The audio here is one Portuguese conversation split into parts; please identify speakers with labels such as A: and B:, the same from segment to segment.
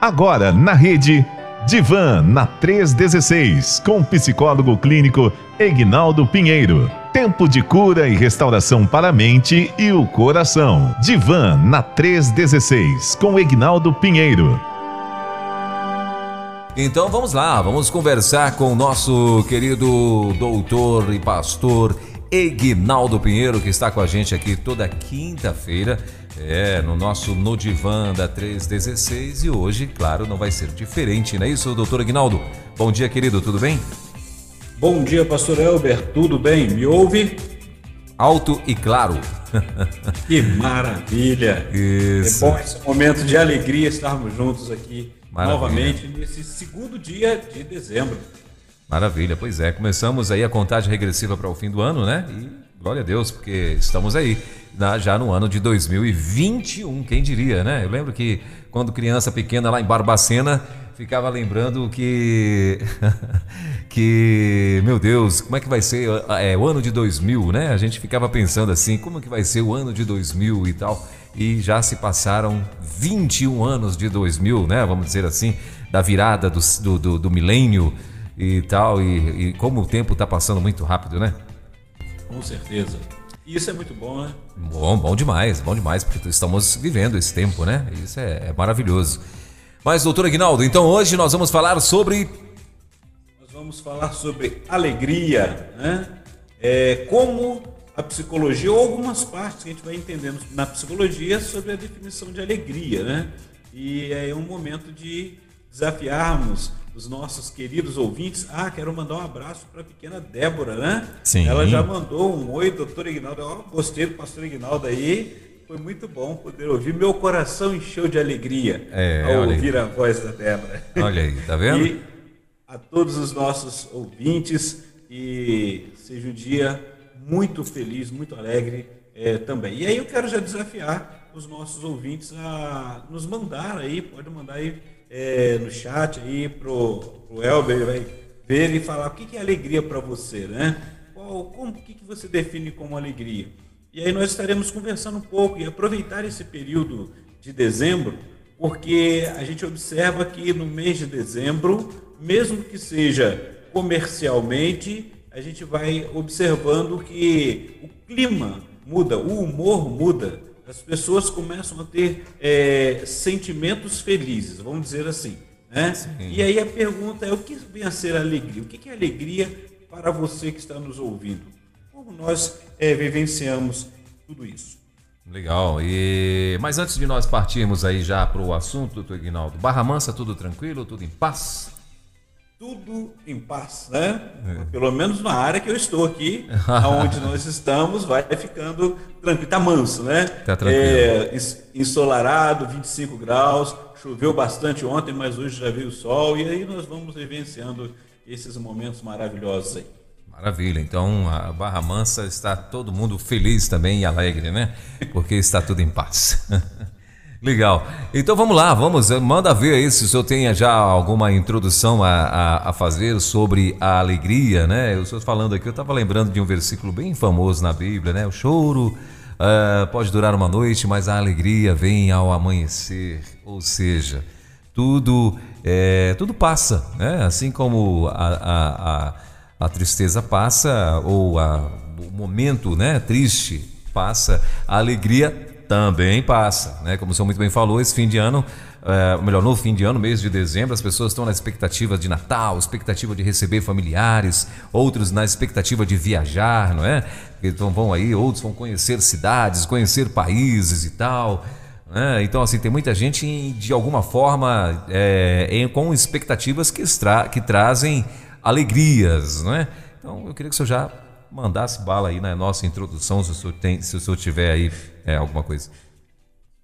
A: Agora na rede Divan na 316 com psicólogo clínico Egnaldo Pinheiro. Tempo de cura e restauração para a mente e o coração. Divan na 316 com Egnaldo Pinheiro.
B: Então vamos lá, vamos conversar com o nosso querido doutor e pastor Egnaldo Pinheiro, que está com a gente aqui toda quinta-feira, é, no nosso No Divã da 316 e hoje, claro, não vai ser diferente, não é isso, doutor Egnaldo? Bom dia, querido, tudo bem?
C: Bom dia, pastor Elber, tudo bem? Me ouve?
B: Alto e claro.
C: Que maravilha!
B: Isso.
C: É bom esse momento de alegria estarmos juntos aqui Maravilha. novamente nesse segundo dia de dezembro.
B: Maravilha, pois é. Começamos aí a contagem regressiva para o fim do ano, né? E glória a Deus, porque estamos aí já no ano de 2021, quem diria, né? Eu lembro que quando criança pequena lá em Barbacena, ficava lembrando que que meu Deus, como é que vai ser é, o ano de 2000, né? A gente ficava pensando assim, como que vai ser o ano de 2000 e tal. E já se passaram 21 anos de 2000, né? Vamos dizer assim, da virada do, do, do, do milênio e tal, e, e como o tempo está passando muito rápido, né?
C: Com certeza. E isso é muito bom, né?
B: Bom, bom demais, bom demais, porque estamos vivendo esse tempo, né? Isso é, é maravilhoso. Mas, doutor Aguinaldo, então hoje nós vamos falar sobre.
C: Nós vamos falar sobre alegria, né? É, como a psicologia, ou algumas partes que a gente vai entendendo na psicologia sobre a definição de alegria, né? E é um momento de desafiarmos os nossos queridos ouvintes. Ah, quero mandar um abraço para a pequena Débora, né?
B: Sim.
C: Ela já mandou um oi, doutor Ignaldo. Oh, gostei do pastor Ignaldo aí. Foi muito bom poder ouvir. Meu coração encheu de alegria
B: é,
C: ao ouvir aí. a voz da Débora.
B: Olha aí, tá vendo?
C: E a todos os nossos ouvintes, e seja um dia muito feliz, muito alegre é, também. E aí eu quero já desafiar os nossos ouvintes a nos mandar aí, pode mandar aí é, no chat aí pro, pro Elber, vai ver e falar o que, que é alegria para você, né? Qual, como, o que, que você define como alegria? E aí nós estaremos conversando um pouco e aproveitar esse período de dezembro, porque a gente observa que no mês de dezembro, mesmo que seja comercialmente, a gente vai observando que o clima muda, o humor muda as pessoas começam a ter é, sentimentos felizes, vamos dizer assim. Né? E aí a pergunta é: o que vem a ser alegria? O que é alegria para você que está nos ouvindo? Como nós é, vivenciamos tudo isso?
B: Legal. E mas antes de nós partirmos aí já para o assunto, doutor Ignaldo, Barra Mansa, tudo tranquilo, tudo em paz?
C: Tudo em paz, né? É. Pelo menos na área que eu estou aqui, onde nós estamos, vai ficando tranquilo, tá manso, né?
B: Tá tranquilo.
C: É, ensolarado, 25 graus, choveu bastante ontem, mas hoje já veio o sol e aí nós vamos vivenciando esses momentos maravilhosos aí.
B: Maravilha. Então a Barra Mansa está todo mundo feliz também e alegre, né? Porque está tudo em paz. Legal. Então vamos lá, vamos, eh, manda ver aí se o senhor tem já alguma introdução a, a, a fazer sobre a alegria, né? O senhor falando aqui, eu estava lembrando de um versículo bem famoso na Bíblia, né? O choro uh, pode durar uma noite, mas a alegria vem ao amanhecer. Ou seja, tudo, é, tudo passa, né? Assim como a, a, a, tristeza passa, ou o momento né, triste passa, a alegria também passa, né? Como o senhor muito bem falou, esse fim de ano, é, melhor, no fim de ano, mês de dezembro, as pessoas estão na expectativa de Natal, expectativa de receber familiares, outros na expectativa de viajar, não é? Então vão aí, outros vão conhecer cidades, conhecer países e tal. Né? Então, assim, tem muita gente de alguma forma é, em, com expectativas que, extra, que trazem alegrias, não é? Então, eu queria que o senhor já mandasse bala aí na nossa introdução, se o senhor, tem, se o senhor tiver aí é, alguma coisa.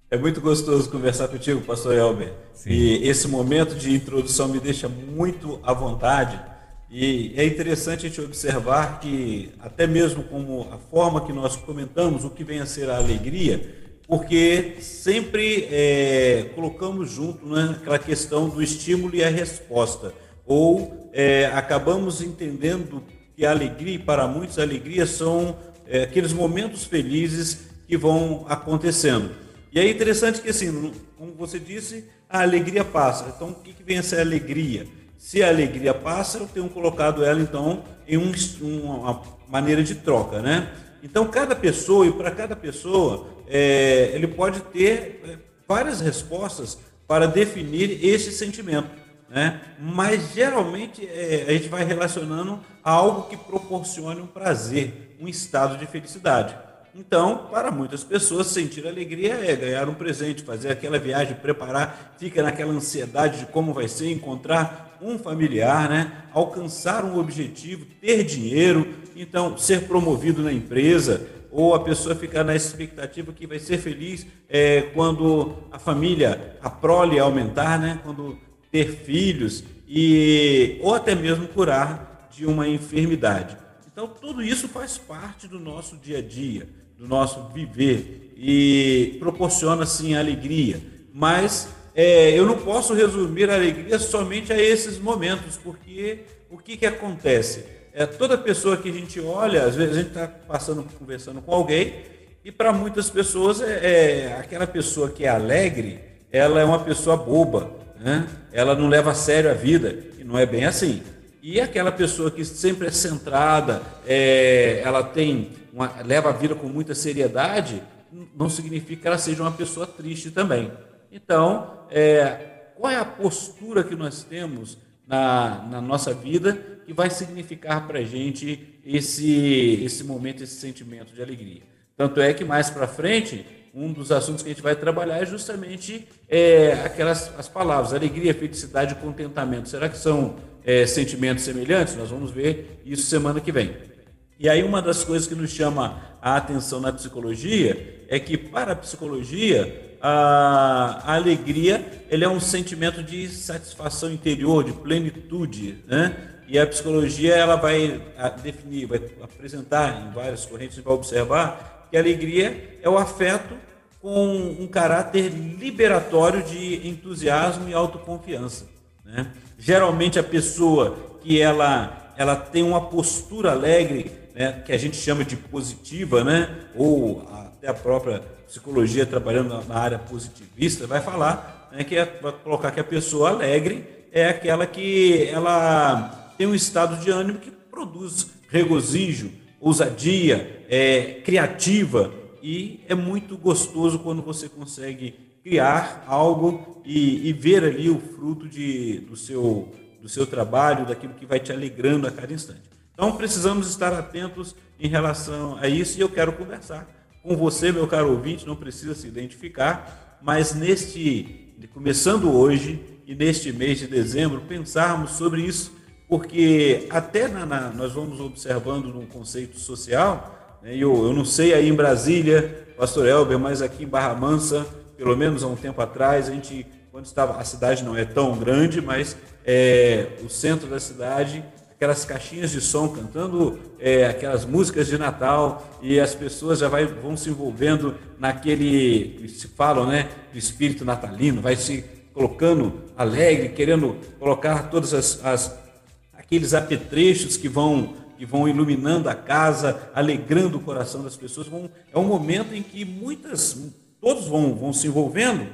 C: É muito gostoso conversar contigo, pastor Elber. Sim. E esse momento de introdução me deixa muito à vontade. E é interessante a gente observar que, até mesmo como a forma que nós comentamos o que vem a ser a alegria, porque sempre é, colocamos junto né, aquela questão do estímulo e a resposta. Ou é, acabamos entendendo que a alegria, para muitos, a alegria são é, aqueles momentos felizes que vão acontecendo. E é interessante que, assim, como você disse, a alegria passa. Então, o que, que vem a ser alegria? Se a alegria passa, eu tenho colocado ela, então, em um, uma maneira de troca, né? Então, cada pessoa, e para cada pessoa, é, ele pode ter é, várias respostas para definir esse sentimento. Né? Mas geralmente é, a gente vai relacionando a algo que proporcione um prazer, um estado de felicidade. Então, para muitas pessoas, sentir alegria é ganhar um presente, fazer aquela viagem, preparar, fica naquela ansiedade de como vai ser, encontrar um familiar, né? alcançar um objetivo, ter dinheiro, então ser promovido na empresa, ou a pessoa ficar na expectativa que vai ser feliz é, quando a família, a prole aumentar, né? quando ter filhos, e, ou até mesmo curar de uma enfermidade. Então, tudo isso faz parte do nosso dia a dia, do nosso viver, e proporciona, sim, alegria. Mas é, eu não posso resumir a alegria somente a esses momentos, porque o que, que acontece? É, toda pessoa que a gente olha, às vezes a gente está passando, conversando com alguém, e para muitas pessoas é, é, aquela pessoa que é alegre, ela é uma pessoa boba, né? ela não leva a sério a vida, e não é bem assim. E aquela pessoa que sempre é centrada, é, ela tem uma, leva a vida com muita seriedade, não significa que ela seja uma pessoa triste também. Então, é, qual é a postura que nós temos na, na nossa vida que vai significar para a gente esse, esse momento, esse sentimento de alegria? Tanto é que mais para frente, um dos assuntos que a gente vai trabalhar é justamente é, aquelas as palavras, alegria, felicidade e contentamento. Será que são é, sentimentos semelhantes? Nós vamos ver isso semana que vem. E aí uma das coisas que nos chama a atenção na psicologia é que para a psicologia a, a alegria ele é um sentimento de satisfação interior, de plenitude, né? E a psicologia ela vai definir, vai apresentar em várias correntes, vai observar que alegria é o afeto com um caráter liberatório de entusiasmo e autoconfiança. Né? Geralmente a pessoa que ela, ela tem uma postura alegre, né, que a gente chama de positiva, né, ou até a própria psicologia trabalhando na área positivista vai falar né, que é, vai colocar que a pessoa alegre é aquela que ela tem um estado de ânimo que produz regozijo, ousadia, é, criativa e é muito gostoso quando você consegue criar algo e, e ver ali o fruto de, do, seu, do seu trabalho, daquilo que vai te alegrando a cada instante. Então precisamos estar atentos em relação a isso e eu quero conversar com você, meu caro ouvinte, não precisa se identificar, mas neste, começando hoje e neste mês de dezembro, pensarmos sobre isso, porque até na, na, nós vamos observando no conceito social, né, eu, eu não sei aí em Brasília, pastor Elber, mas aqui em Barra Mansa, pelo menos há um tempo atrás, a gente, quando estava, a cidade não é tão grande, mas é, o centro da cidade aquelas caixinhas de som cantando é, aquelas músicas de Natal e as pessoas já vai, vão se envolvendo naquele, se falam, né, do espírito natalino, vai se colocando alegre, querendo colocar todos as, as, aqueles apetrechos que vão que vão iluminando a casa, alegrando o coração das pessoas. É um momento em que muitas, todos vão, vão se envolvendo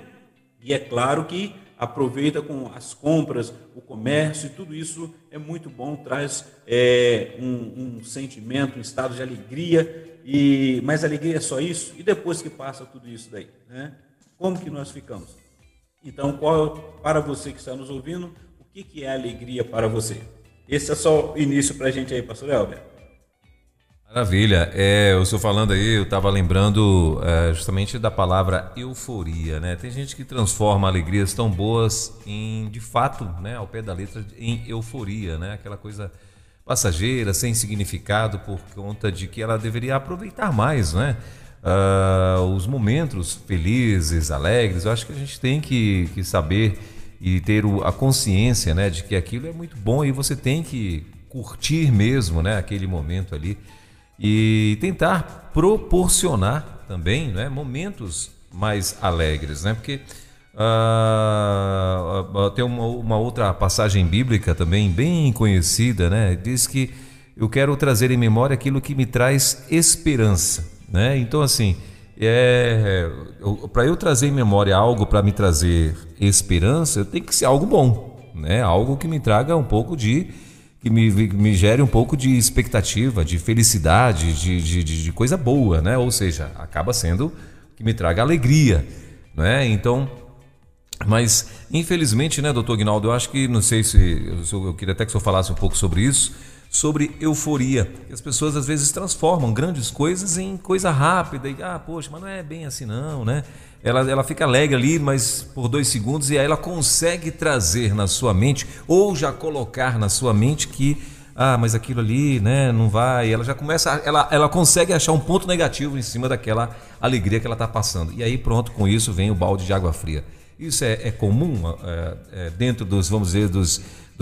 C: e é claro que aproveita com as compras, o comércio, e tudo isso é muito bom, traz é, um, um, sentimento, um estado de alegria, e mas alegria é só isso? E depois que passa tudo isso daí? Né? Como que nós ficamos? Então, qual para você que está nos ouvindo, o que, que é alegria para você? Esse é só o início para a gente aí, pastor Elber.
B: Maravilha. É, o senhor falando aí, eu estava lembrando é, justamente da palavra euforia, né? Tem gente que transforma alegrias tão boas em, de fato, né, ao pé da letra, em euforia, né? Aquela coisa passageira, sem significado, por conta de que ela deveria aproveitar mais, né? Uh, os momentos felizes, alegres, eu acho que a gente tem que, que saber e ter o, a consciência, né, de que aquilo é muito bom e você tem que curtir mesmo, né, aquele momento ali e tentar proporcionar também né, momentos mais alegres, né? Porque uh, tem uma, uma, outra passagem bíblica também bem conhecida, né? Diz que eu quero trazer em memória aquilo que me traz esperança, né? Então assim, é, para eu trazer em memória algo para me trazer esperança, tem que ser algo bom, né? Algo que me traga um pouco de que me, me gere um pouco de expectativa, de felicidade, de, de, de coisa boa, né? Ou seja, acaba sendo que me traga alegria, né? Então, mas infelizmente, né, doutor Guinaldo, eu acho que não sei se eu, eu queria até que o senhor falasse um pouco sobre isso, sobre euforia. As pessoas às vezes transformam grandes coisas em coisa rápida e ah, poxa, mas não é bem assim não, né? ela, ela fica alegre ali, mas por dois segundos, e aí ela consegue trazer na sua mente, ou já colocar na sua mente que, ah, mas aquilo ali, né, não vai. Ela já começa, ela, ela consegue achar um ponto negativo em cima daquela alegria que ela está passando. E aí, pronto, com isso vem o balde de água fria. Isso é, é comum é, é, dentro dos, vamos dizer, dos,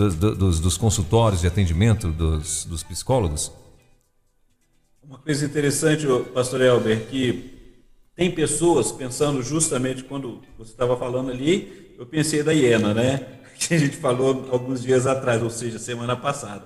B: dos, dos, dos consultórios de atendimento dos, dos psicólogos?
C: Uma coisa interessante, pastor Elber, que tem pessoas pensando justamente quando você estava falando ali, eu pensei da hiena, né? Que a gente falou alguns dias atrás, ou seja, semana passada.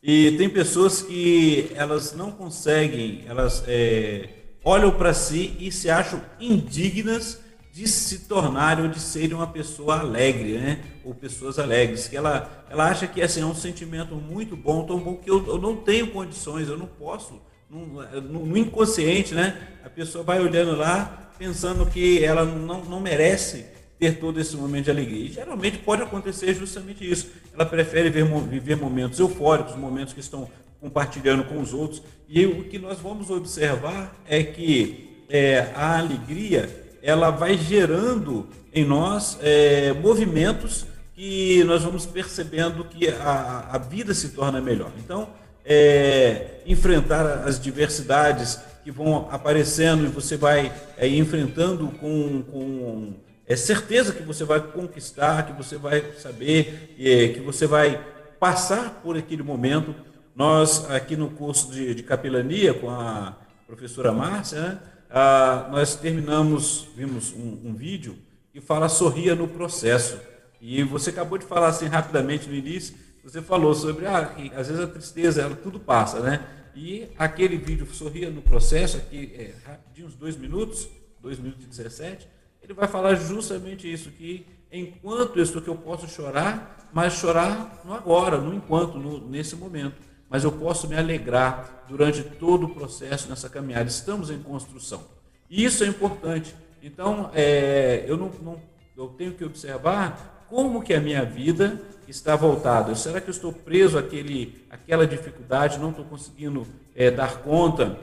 C: E tem pessoas que elas não conseguem, elas é, olham para si e se acham indignas de se tornarem ou de serem uma pessoa alegre, né? Ou pessoas alegres. Que ela, ela acha que assim, é um sentimento muito bom, tão bom que eu, eu não tenho condições, eu não posso no, no, inconsciente, né? A pessoa vai olhando lá, pensando que ela não, não merece ter todo esse momento de alegria. E geralmente pode acontecer justamente isso. Ela prefere ver, viver momentos eufóricos, momentos que estão compartilhando com os outros. E o que nós vamos observar é que é, a alegria ela vai gerando em nós é, movimentos que nós vamos percebendo que a, a vida se torna melhor. Então, é, enfrentar as diversidades que vão aparecendo e você vai é, enfrentando com, com é, certeza que você vai conquistar, que você vai saber, é, que você vai passar por aquele momento. Nós, aqui no curso de, de capelania com a professora Márcia, né, a, nós terminamos, vimos um, um vídeo que fala sorria no processo. E você acabou de falar assim rapidamente no início, você falou sobre, ah, que, às vezes a tristeza, ela tudo passa, né? E aquele vídeo Sorria no Processo, aqui, é, rapidinho, uns dois minutos, dois minutos e 17, ele vai falar justamente isso, que enquanto isso que eu posso chorar, mas chorar no agora, no enquanto, no, nesse momento. Mas eu posso me alegrar durante todo o processo nessa caminhada. Estamos em construção. E isso é importante. Então, é, eu, não, não, eu tenho que observar como que a minha vida está voltado? Será que eu estou preso àquele, àquela dificuldade, não estou conseguindo é, dar conta?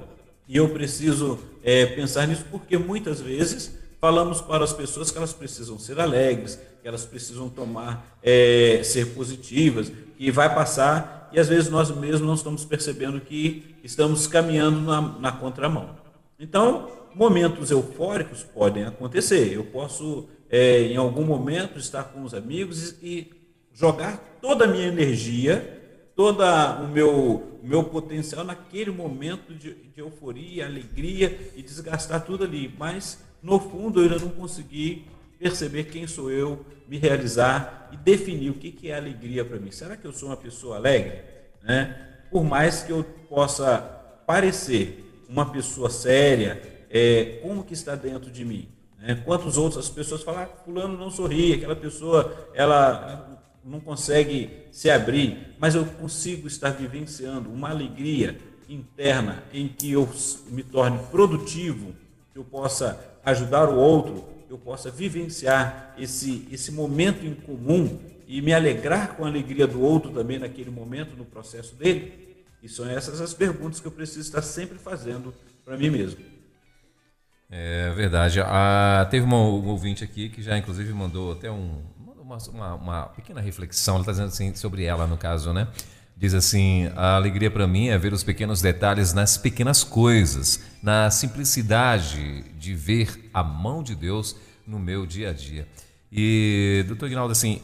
C: E eu preciso é, pensar nisso porque muitas vezes falamos para as pessoas que elas precisam ser alegres, que elas precisam tomar, é, ser positivas, que vai passar, e às vezes nós mesmos não estamos percebendo que estamos caminhando na, na contramão. Então, momentos eufóricos podem acontecer. Eu posso, é, em algum momento, estar com os amigos e jogar toda a minha energia, todo o meu, meu potencial naquele momento de, de, euforia, alegria e desgastar tudo ali. Mas, no fundo, eu ainda não consegui perceber quem sou eu, me realizar e definir o que, é alegria para mim. Será que eu sou uma pessoa alegre? Né? Por mais que eu possa parecer uma pessoa séria, é, como que está dentro de mim? Né? Quantos outros as pessoas falam, ah, fulano não sorri, aquela pessoa, ela não consegue se abrir, mas eu consigo estar vivenciando uma alegria interna em que eu me torne produtivo, que eu possa ajudar o outro, eu possa vivenciar esse, esse momento em comum e me alegrar com a alegria do outro também naquele momento, no processo dele? E são essas as perguntas que eu preciso estar sempre fazendo para mim mesmo.
B: É verdade. Ah, teve uma, um ouvinte aqui que já inclusive mandou até um, uma, uma, pequena reflexão, ela está dizendo assim, sobre ela, no caso, né? Diz assim: a alegria para mim é ver os pequenos detalhes nas pequenas coisas, na simplicidade de ver a mão de Deus no meu dia a dia. E, doutor Ignaldo, assim,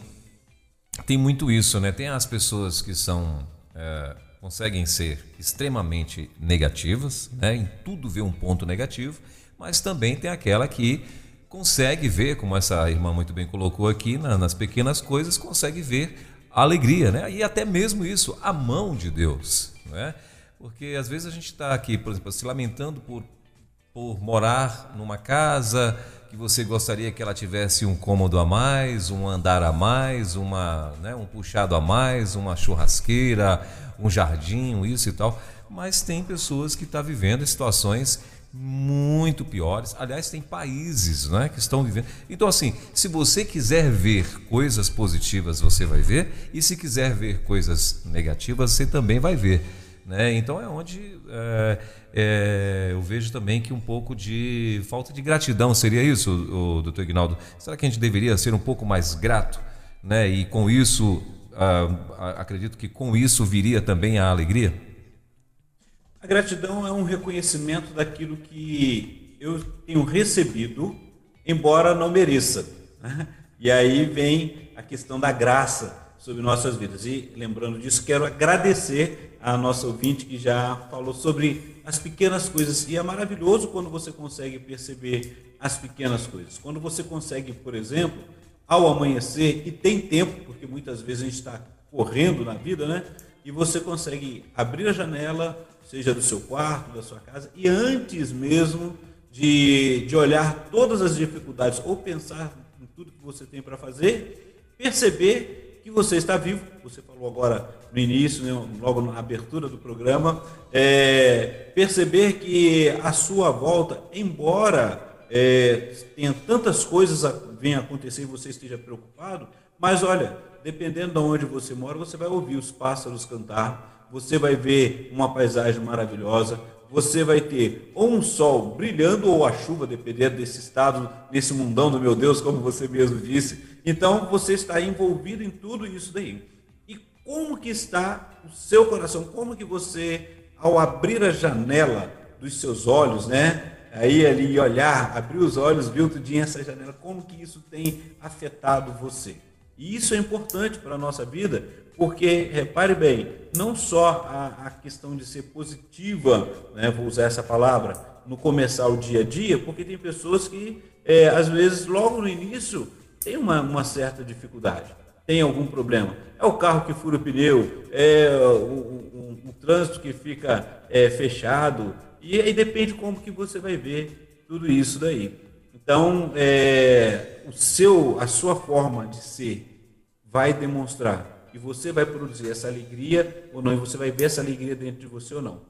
B: tem muito isso, né? Tem as pessoas que são. É, conseguem ser extremamente negativas, né? Em tudo vê um ponto negativo, mas também tem aquela que consegue ver, como essa irmã muito bem colocou aqui, na, nas pequenas coisas, consegue ver alegria, né? E até mesmo isso, a mão de Deus, né? Porque às vezes a gente está aqui, por exemplo, se lamentando por por morar numa casa que você gostaria que ela tivesse um cômodo a mais, um andar a mais, uma, né, um puxado a mais, uma churrasqueira, um jardim, isso e tal. Mas tem pessoas que estão tá vivendo situações muito piores. Aliás, tem países né, que estão vivendo. Então, assim, se você quiser ver coisas positivas, você vai ver, e se quiser ver coisas negativas, você também vai ver. Né? Então, é onde é, é, eu vejo também que um pouco de falta de gratidão seria isso, o, doutor Ignaldo. Será que a gente deveria ser um pouco mais grato? Né? E com isso, ah, acredito que com isso viria também a alegria?
C: A gratidão é um reconhecimento daquilo que eu tenho recebido, embora não mereça. Né? E aí vem a questão da graça sobre nossas vidas. E lembrando disso, quero agradecer a nossa ouvinte que já falou sobre as pequenas coisas. E é maravilhoso quando você consegue perceber as pequenas coisas. Quando você consegue, por exemplo, ao amanhecer, e tem tempo, porque muitas vezes a gente está correndo na vida, né? E você consegue abrir a janela, seja do seu quarto, da sua casa, e antes mesmo de, de olhar todas as dificuldades ou pensar em tudo que você tem para fazer, perceber que você está vivo. Você falou agora no início, né, logo na abertura do programa, é, perceber que a sua volta, embora é, tenha tantas coisas a, venham acontecer e você esteja preocupado, mas olha, dependendo de onde você mora, você vai ouvir os pássaros cantar, você vai ver uma paisagem maravilhosa, você vai ter ou um sol brilhando ou a chuva, dependendo desse estado, nesse mundão do meu Deus, como você mesmo disse. Então você está envolvido em tudo isso daí. E como que está o seu coração? Como que você, ao abrir a janela dos seus olhos, né? Aí ali olhar, abrir os olhos, outro dia essa janela, como que isso tem afetado você? E isso é importante para a nossa vida, porque, repare bem, não só a, a questão de ser positiva, né, vou usar essa palavra, no começar o dia a dia, porque tem pessoas que, é, às vezes, logo no início, tem uma, uma, certa dificuldade, tem algum problema. É o carro que fura o pneu, é o, o, o, trânsito que fica é, fechado, e aí depende como que você vai ver tudo isso daí. Então, é, o seu, a sua forma de ser vai demonstrar e você vai produzir essa alegria ou não, e você vai ver essa alegria dentro de você ou não.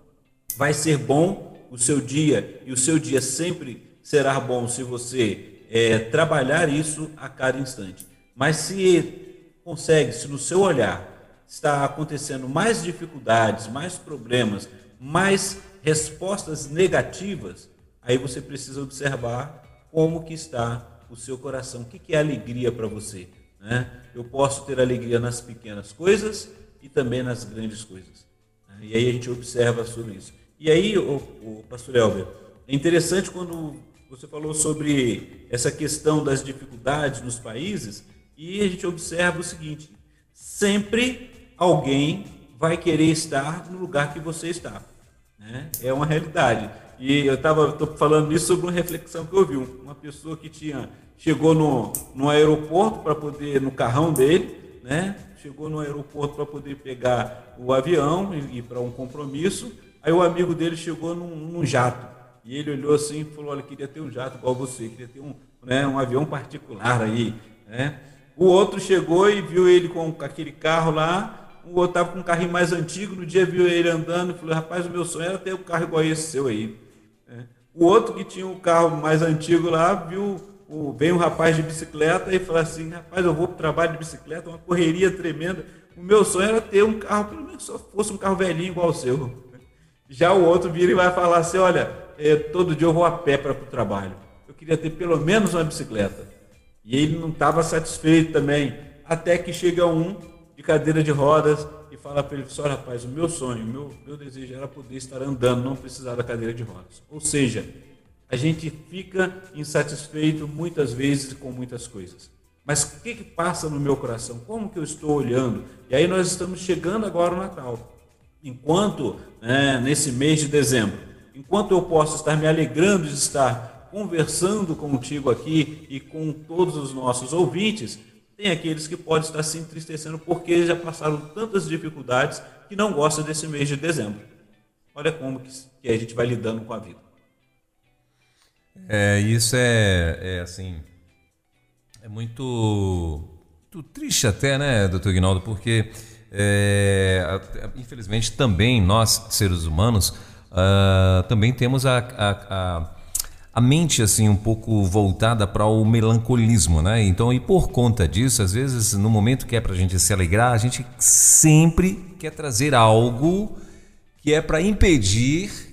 C: Vai ser bom o seu dia, e o seu dia sempre será bom se você é, trabalhar isso a cada instante. Mas se consegue, se no seu olhar está acontecendo mais dificuldades, mais problemas, mais respostas negativas, aí você precisa observar como que está o seu coração, o que, que é alegria para você. Né? Eu posso ter alegria nas pequenas coisas e também nas grandes coisas. Né? E aí a gente observa sobre isso. E aí, o, o pastor Elber, é interessante quando você falou sobre essa questão das dificuldades nos países e a gente observa o seguinte: sempre alguém vai querer estar no lugar que você está. Né? É uma realidade. E eu estava falando isso sobre uma reflexão que eu vi. Uma pessoa que tinha chegou no, no aeroporto para poder, no carrão dele, né? Chegou no aeroporto para poder pegar o avião e ir para um compromisso. Aí o amigo dele chegou num, num, jato. E ele olhou assim e falou: Olha, queria ter um jato igual você, queria ter um, né, um avião particular aí. Né? O outro chegou e viu ele com aquele carro lá. O outro estava com um carrinho mais antigo. No dia viu ele andando e falou: Rapaz, o meu sonho era ter um carro igual esse seu aí. É. O outro que tinha um carro mais antigo lá viu o, vem um rapaz de bicicleta e fala assim, rapaz, eu vou para o trabalho de bicicleta, uma correria tremenda. O meu sonho era ter um carro, pelo menos só fosse um carro velhinho igual o seu. Já o outro vira e vai falar assim, olha, é, todo dia eu vou a pé para o trabalho. Eu queria ter pelo menos uma bicicleta. E ele não estava satisfeito também. Até que chega um de cadeira de rodas e fala para ele, só rapaz, o meu sonho, o meu, meu desejo era poder estar andando, não precisar da cadeira de rodas. Ou seja, a gente fica insatisfeito muitas vezes com muitas coisas. Mas o que, que passa no meu coração? Como que eu estou olhando? E aí nós estamos chegando agora ao Natal. Enquanto, né, nesse mês de dezembro, enquanto eu posso estar me alegrando de estar conversando contigo aqui e com todos os nossos ouvintes, tem aqueles que podem estar se entristecendo porque já passaram tantas dificuldades que não gostam desse mês de dezembro. Olha como que, a gente vai lidando com a vida.
B: É, isso é, é assim, é muito, muito triste até, né, doutor Guinaldo, porque é, infelizmente também nós, seres humanos, uh, também temos a, a, a, a, mente assim um pouco voltada para o melancolismo, né? Então, e por conta disso, às vezes, no momento que é para a gente se alegrar, a gente sempre quer trazer algo que é para impedir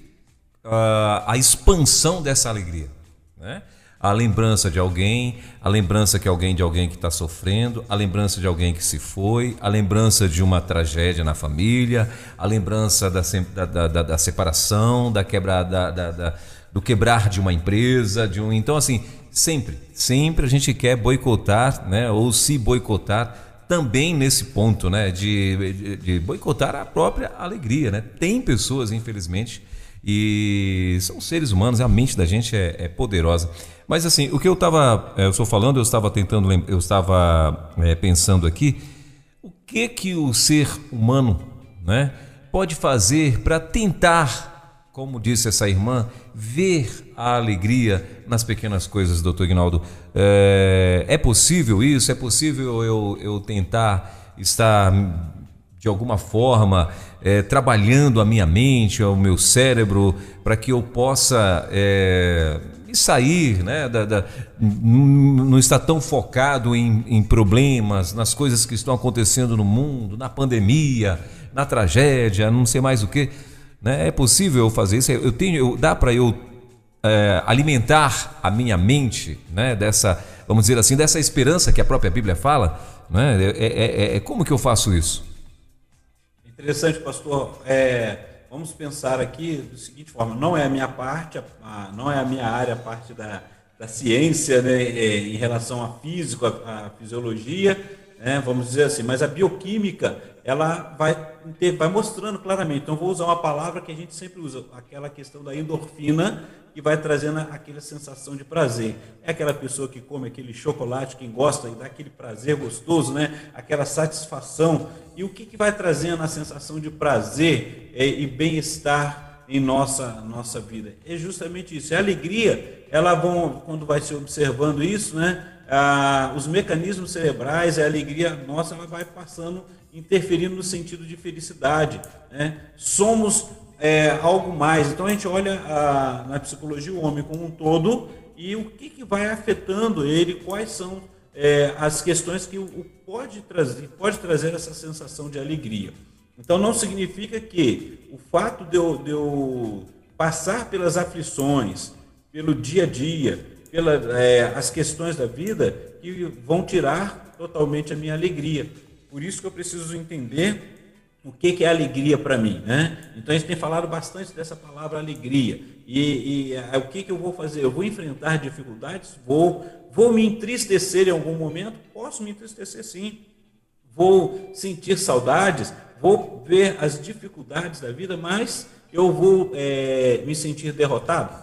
B: a expansão dessa alegria, né? a lembrança de alguém, a lembrança que alguém de alguém que está sofrendo, a lembrança de alguém que se foi, a lembrança de uma tragédia na família, a lembrança da, da, da, da separação, da da, do quebrar de uma empresa, de um. Então, assim, sempre, sempre a gente quer boicotar, né, ou se boicotar também nesse ponto, né, de, de, de boicotar a própria alegria, né? Tem pessoas, infelizmente, e são seres humanos, a mente da gente é, é poderosa. Mas assim, o que eu estava, é, eu estou falando, eu estava tentando, eu estava é, pensando aqui, o que que o ser humano, né, pode fazer para tentar, como disse essa irmã, ver a alegria nas pequenas coisas, doutor Ignaldo. É, é possível isso? É possível eu, eu tentar estar de alguma forma é, trabalhando a minha mente, o meu cérebro, para que eu possa é, sair, né, da, da, não estar tão focado em, em, problemas, nas coisas que estão acontecendo no mundo, na pandemia, na tragédia, não sei mais o que. Né? É possível eu fazer isso? Eu tenho, eu, dá para eu é, alimentar a minha mente, né, dessa, vamos dizer assim, dessa esperança que a própria Bíblia fala, né? É, é, é, é como que eu faço isso?
C: Interessante, pastor. É, vamos pensar aqui da seguinte forma: não é a minha parte, a, não é a minha área, a parte da, da ciência né, é, em relação a físico, a, a fisiologia, né, vamos dizer assim, mas a bioquímica ela vai, vai mostrando claramente. Então, vou usar uma palavra que a gente sempre usa, aquela questão da endorfina, que vai trazendo aquela sensação de prazer. É aquela pessoa que come aquele chocolate, quem gosta e dá aquele prazer gostoso, né? aquela satisfação. E o que, que vai trazendo a sensação de prazer e bem-estar em nossa, nossa vida? É justamente isso. É a alegria, ela vão, quando vai se observando isso, né? Ah, os mecanismos cerebrais, a alegria nossa, ela vai passando, interferindo no sentido de felicidade. Né? Somos é, algo mais. Então a gente olha a, na psicologia o homem como um todo e o que, que vai afetando ele, quais são é, as questões que o, o pode trazer, pode trazer essa sensação de alegria. Então não significa que o fato de eu, de eu passar pelas aflições, pelo dia a dia, pelas é, questões da vida, que vão tirar totalmente a minha alegria. Por isso que eu preciso entender o que, que é alegria para mim, né? Então a gente tem falado bastante dessa palavra alegria. E, e é, o que, que eu vou fazer? Eu vou enfrentar dificuldades? Vou. Vou me entristecer em algum momento? Posso me entristecer sim. Vou sentir saudades? Vou ver as dificuldades da vida, mas eu vou é, me sentir derrotado?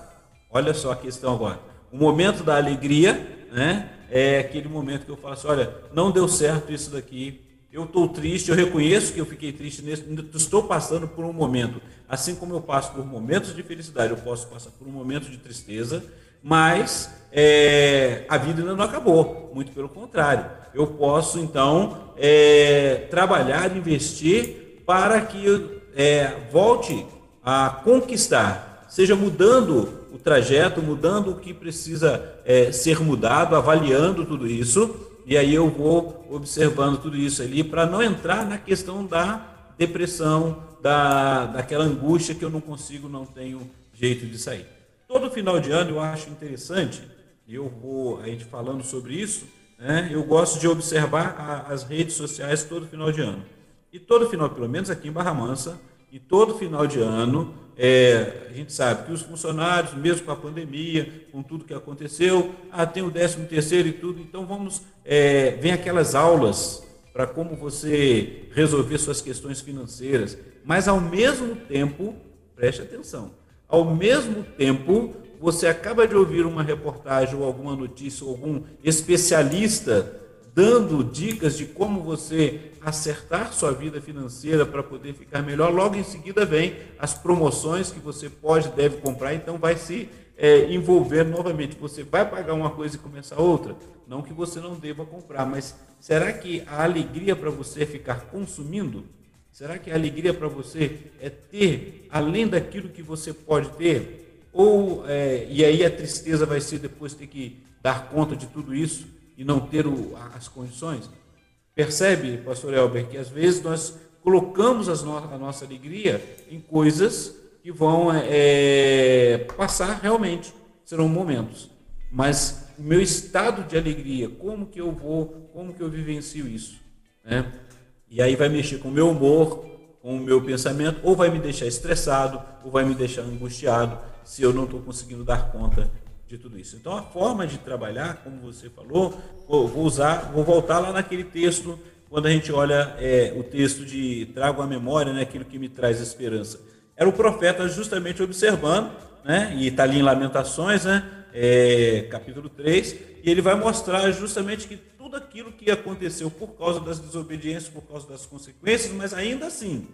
C: Olha só a questão agora. O momento da alegria, né? É aquele momento que eu faço, olha, não deu certo isso daqui, eu estou triste, eu reconheço que eu fiquei triste, nesse, estou passando por um momento. Assim como eu passo por momentos de felicidade, eu posso passar por um momento de tristeza, mas é, a vida ainda não acabou, muito pelo contrário. Eu posso, então, é, trabalhar, investir para que eu é, volte a conquistar, seja mudando o trajeto, mudando o que precisa é, ser mudado, avaliando tudo isso e aí eu vou observando tudo isso ali para não entrar na questão da depressão, da, daquela angústia que eu não consigo, não tenho jeito de sair. Todo final de ano eu acho interessante, eu vou a gente falando sobre isso, né, eu gosto de observar a, as redes sociais todo final de ano. E todo final, pelo menos aqui em Barra Mansa, e todo final de ano, é, a gente sabe que os funcionários, mesmo com a pandemia, com tudo que aconteceu, ah, tem o 13 terceiro e tudo, então vamos, é, vem aquelas aulas para como você resolver suas questões financeiras, mas ao mesmo tempo, preste atenção, ao mesmo tempo você acaba de ouvir uma reportagem ou alguma notícia ou algum especialista dando dicas de como você acertar sua vida financeira para poder ficar melhor. Logo em seguida vem as promoções que você pode deve comprar, então vai se é, envolvendo novamente. Você vai pagar uma coisa e começar outra? Não que você não deva comprar, mas será que a alegria para você é ficar consumindo? Será que a alegria para você é ter além daquilo que você pode ter? Ou, é, e aí a tristeza vai ser depois ter que dar conta de tudo isso e não ter o, as condições? Percebe, pastor Elber, que às vezes nós colocamos no, a nossa alegria em coisas que vão é, passar realmente, serão momentos. Mas o meu estado de alegria, como que eu vou, como que eu vivencio isso? Né? E aí vai mexer com o meu humor, com o meu pensamento, ou vai me deixar estressado, ou vai me deixar angustiado, se eu não estou conseguindo dar conta de tudo isso. Então a forma de trabalhar, como você falou, vou usar, vou voltar lá naquele texto, quando a gente olha é, o texto de trago à memória, né, aquilo que me traz esperança era o profeta justamente observando, né? e está ali em Lamentações, né? É, capítulo 3, e ele vai mostrar justamente que tudo aquilo que aconteceu por causa das desobediências, por causa das consequências, mas ainda assim,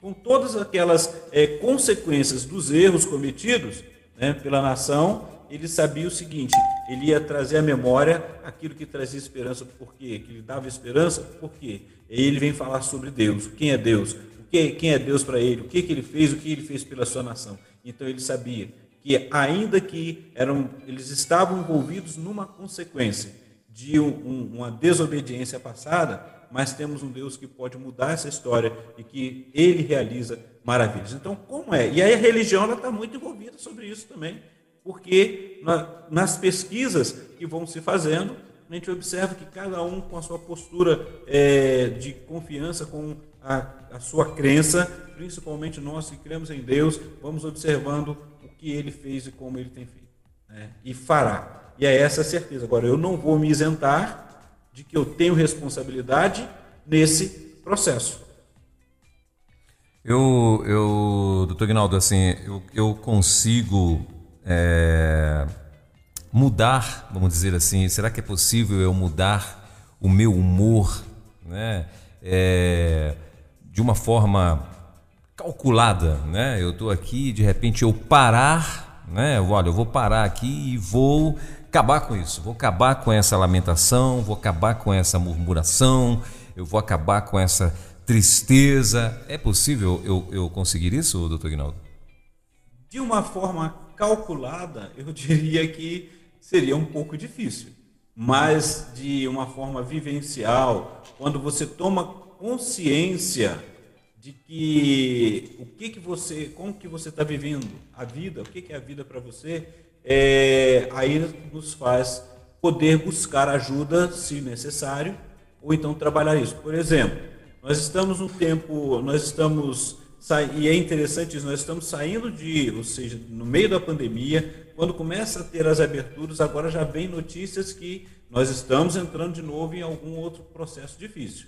C: com todas aquelas é, consequências dos erros cometidos né, pela nação, ele sabia o seguinte: ele ia trazer à memória aquilo que trazia esperança, por quê? Que lhe dava esperança, por quê? E ele vem falar sobre Deus, quem é Deus, quem é Deus para ele, o que, que ele fez, o que ele fez pela sua nação. Então ele sabia que, ainda que eram, eles estavam envolvidos numa consequência de um, uma desobediência passada, mas temos um Deus que pode mudar essa história e que ele realiza maravilhas. Então, como é? E aí a religião está muito envolvida sobre isso também, porque na, nas pesquisas que vão se fazendo, a gente observa que cada um com a sua postura é, de confiança, com a, a sua crença, principalmente nós que cremos em Deus, vamos observando o que ele fez e como ele tem feito. Né? E fará. E é essa a certeza. Agora, eu não vou me isentar de que eu tenho responsabilidade nesse processo.
B: Eu, eu doutor Guinaldo, assim, eu, eu consigo é, mudar, vamos dizer assim, será que é possível eu mudar o meu humor, né? É, de uma forma calculada, né? Eu estou aqui, de repente eu parar, né? Olha, eu vou parar aqui e vou acabar com isso, vou acabar com essa lamentação, vou acabar com essa murmuração, eu vou acabar com essa tristeza. É possível eu, eu conseguir isso, doutor Guinaldo?
C: De uma forma calculada, eu diria que seria um pouco difícil. Mas de uma forma vivencial, quando você toma consciência de que o que que você, como que você está vivendo a vida, o que que é a vida para você, é, aí nos faz poder buscar ajuda se necessário ou então trabalhar isso. Por exemplo, nós estamos no tempo, nós estamos e é interessante isso, nós estamos saindo de, ou seja, no meio da pandemia, quando começa a ter as aberturas, agora já vem notícias que nós estamos entrando de novo em algum outro processo difícil.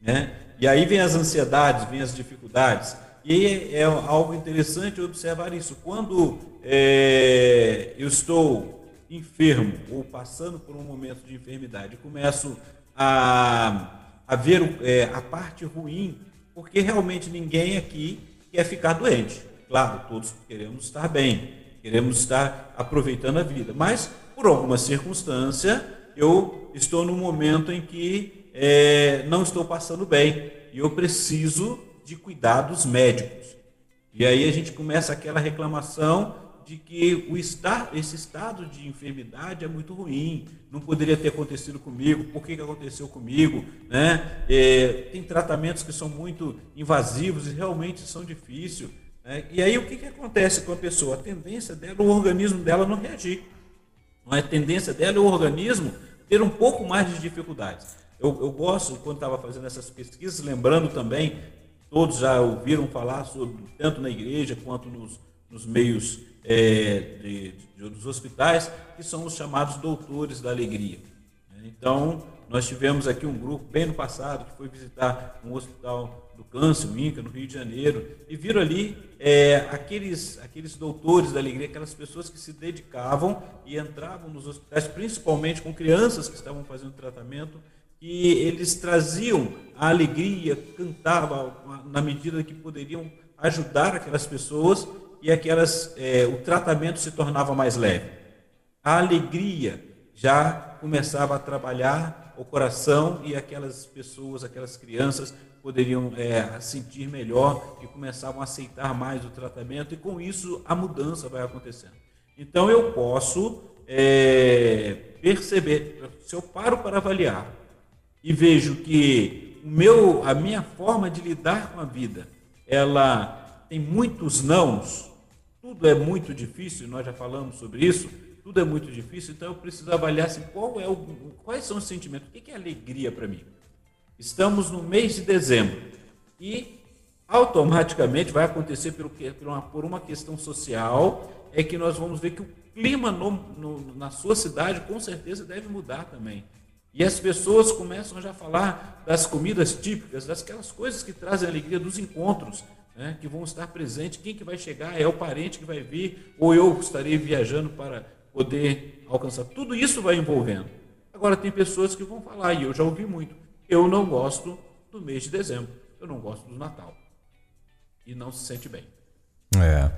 C: Né? E aí vem as ansiedades, vem as dificuldades. E é algo interessante observar isso. Quando é, eu estou enfermo ou passando por um momento de enfermidade, começo a, a ver é, a parte ruim, porque realmente ninguém aqui quer ficar doente. Claro, todos queremos estar bem, queremos estar aproveitando a vida, mas por alguma circunstância eu estou num momento em que é, não estou passando bem e eu preciso de cuidados médicos. E aí a gente começa aquela reclamação de que o estar, esse estado de enfermidade é muito ruim, não poderia ter acontecido comigo, por que, que aconteceu comigo? Né? É, tem tratamentos que são muito invasivos e realmente são difíceis. Né? E aí o que, que acontece com a pessoa? A tendência dela, o organismo dela não reagir. Não é a tendência dela é o organismo ter um pouco mais de dificuldades. Eu, eu gosto, quando estava fazendo essas pesquisas, lembrando também, todos já ouviram falar sobre, tanto na igreja quanto nos, nos meios é, de, de, dos hospitais, que são os chamados doutores da alegria. Então, nós tivemos aqui um grupo, bem no passado, que foi visitar um hospital do câncer, o INCA, no Rio de Janeiro, e viram ali é, aqueles, aqueles doutores da alegria, aquelas pessoas que se dedicavam e entravam nos hospitais, principalmente com crianças que estavam fazendo tratamento, que eles traziam a alegria, cantavam na medida que poderiam ajudar aquelas pessoas e aquelas é, o tratamento se tornava mais leve. A alegria já começava a trabalhar o coração e aquelas pessoas, aquelas crianças poderiam é, sentir melhor e começavam a aceitar mais o tratamento e com isso a mudança vai acontecendo. Então eu posso é, perceber, se eu paro para avaliar e vejo que o meu, a minha forma de lidar com a vida, ela tem muitos nãos, tudo é muito difícil, nós já falamos sobre isso, tudo é muito difícil, então eu preciso avaliar assim, qual é o, quais são os sentimentos, o que é alegria para mim? Estamos no mês de dezembro e automaticamente vai acontecer por, uma, por uma questão social, é que nós vamos ver que o clima no, no, na sua cidade com certeza deve mudar também. E as pessoas começam já a falar das comidas típicas, das aquelas coisas que trazem alegria, dos encontros, né, que vão estar presentes. Quem que vai chegar? É o parente que vai vir, ou eu estarei viajando para poder alcançar. Tudo isso vai envolvendo. Agora tem pessoas que vão falar, e eu já ouvi muito, eu não gosto do mês de dezembro, eu não gosto do Natal. E não se sente bem.
B: É.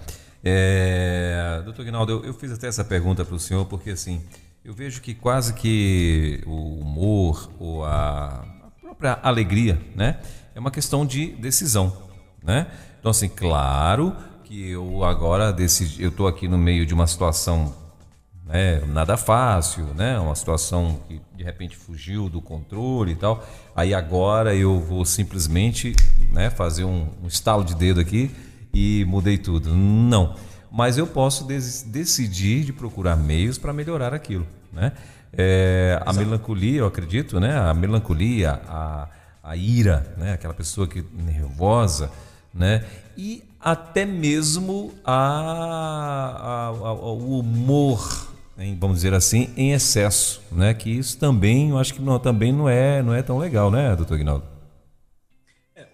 B: é doutor Guinaldo, eu, eu fiz até essa pergunta para o senhor, porque assim, eu vejo que quase que o humor ou a, a própria alegria, né, é uma questão de decisão, né? Então assim, claro que eu agora decidi, eu estou aqui no meio de uma situação né, nada fácil, né, uma situação que de repente fugiu do controle e tal. Aí agora eu vou simplesmente né, fazer um, um estalo de dedo aqui e mudei tudo. Não. Mas eu posso decidir de procurar meios para melhorar aquilo. Né? É, a melancolia, eu acredito, né? a melancolia, a, a ira, né? aquela pessoa que nervosa, né? e até mesmo a, a, a, o humor em, vamos dizer assim, em excesso, né? Que isso também, eu acho que não, também não é, não é tão legal, né, doutor Guinaldo?
C: É,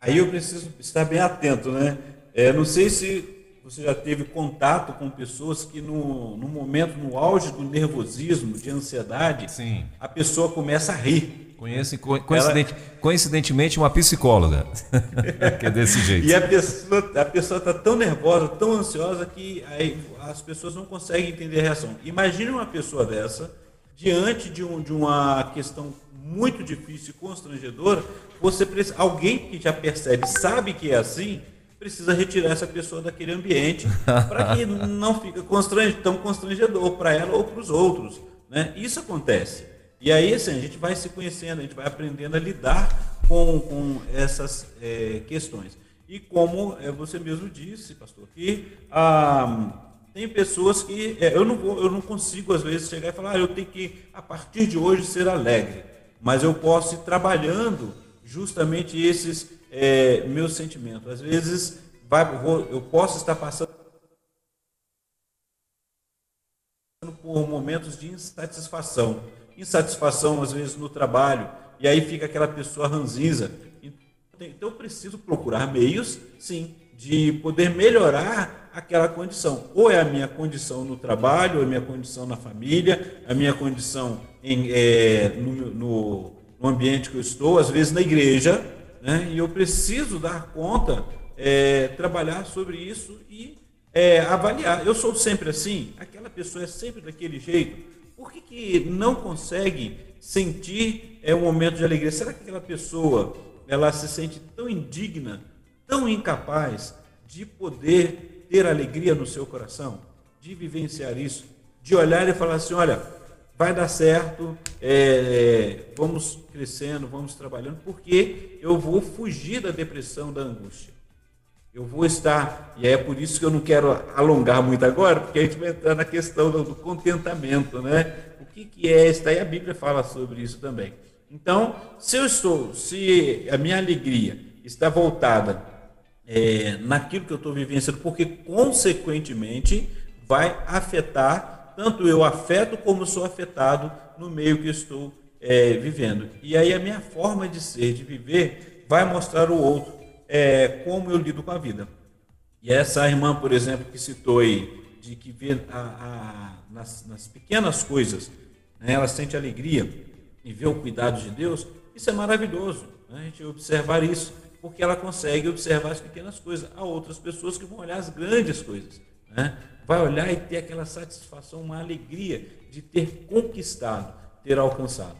C: aí eu preciso estar bem atento, né? É, não sei se você já teve contato com pessoas que no, no momento, no auge do nervosismo, de ansiedade,
B: Sim.
C: a pessoa começa a rir.
B: Conhece, coincidente, Ela... coincidentemente, uma psicóloga que é desse jeito.
C: E a pessoa a pessoa está tão nervosa, tão ansiosa que aí as pessoas não conseguem entender a reação. Imagine uma pessoa dessa diante de, um, de uma questão muito difícil e constrangedora. Você precisa, alguém que já percebe, sabe que é assim, precisa retirar essa pessoa daquele ambiente para que não fique constrange, tão constrangedor para ela ou para os outros. Né? Isso acontece. E aí, assim, a gente vai se conhecendo, a gente vai aprendendo a lidar com, com essas é, questões. E como é, você mesmo disse, pastor, que ah, tem pessoas que é, eu, não vou, eu não consigo, às vezes, chegar e falar, ah, eu tenho que, a partir de hoje, ser alegre. Mas eu posso ir trabalhando justamente esses é, meus sentimentos. Às vezes, vai, vou, eu posso estar passando por momentos de insatisfação insatisfação, às vezes, no trabalho, e aí fica aquela pessoa ranzinza. Então, eu preciso procurar meios, sim, de poder melhorar aquela condição. Ou é a minha condição no trabalho, ou é a minha condição na família, a minha condição em, é, no, no, no, ambiente que eu estou, às vezes na igreja, né? e eu preciso dar conta, é, trabalhar sobre isso e é, avaliar. Eu sou sempre assim, aquela pessoa é sempre daquele jeito por que, que não consegue sentir é, um momento de alegria? Será que aquela pessoa ela se sente tão indigna, tão incapaz de poder ter alegria no seu coração, de vivenciar isso, de olhar e falar assim, olha, vai dar certo, é, vamos crescendo, vamos trabalhando, porque eu vou fugir da depressão, da angústia. Eu vou estar, e é por isso que eu não quero alongar muito agora, porque a gente vai entrar na questão do, contentamento, né? O que, que é isso? Daí a Bíblia fala sobre isso também. Então, se eu estou, se a minha alegria está voltada é, naquilo que eu estou vivenciando, porque consequentemente vai afetar, tanto eu afeto como sou afetado no meio que estou é, vivendo. E aí a minha forma de ser, de viver, vai mostrar o outro é, como eu lido com a vida. E essa irmã, por exemplo, que citou aí, de que vê a, a, nas, nas, pequenas coisas, né, ela sente alegria e vê o cuidado de Deus, isso é maravilhoso, né, a gente observar isso. porque ela consegue observar as pequenas coisas. Há outras pessoas que vão olhar as grandes coisas. Né? Vai olhar e ter aquela satisfação, uma alegria de ter conquistado, ter alcançado.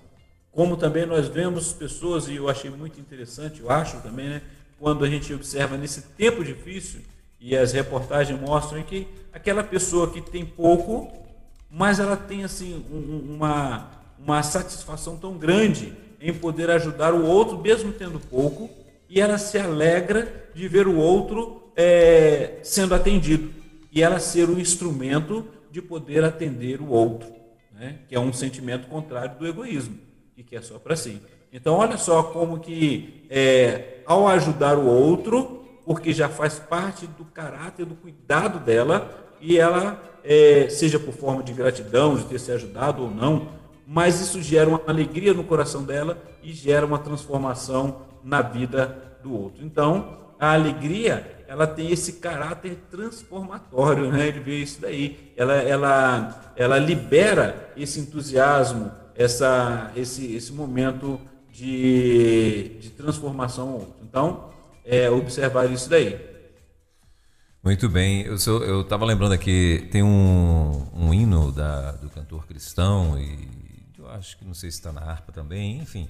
C: Como também nós vemos pessoas, e eu achei muito interessante, eu acho também, né, quando a gente observa nesse tempo difícil, e as reportagens mostram que aquela pessoa que tem pouco, mas ela tem assim um, uma, uma satisfação tão grande em poder ajudar o outro, mesmo tendo pouco, e ela se alegra de ver o outro é, sendo atendido, e ela ser o instrumento de poder atender o outro, né? que é um sentimento contrário do egoísmo, e que é só para si. Então, olha só como que é, ao ajudar o outro, porque já faz parte do caráter, do cuidado dela, e ela, é, seja por forma de gratidão, de ter se ajudado ou não, mas isso gera uma alegria no coração dela e gera uma transformação na vida do outro. Então, a alegria, ela tem esse caráter transformatório, né? Ele vê isso daí. Ela, ela, ela libera esse entusiasmo, essa, esse, esse momento de, de transformação outro. Então, é, observar isso daí.
B: Muito bem, eu estava lembrando aqui, tem um, um hino da, do cantor cristão, e eu acho que não sei se está na harpa também, enfim,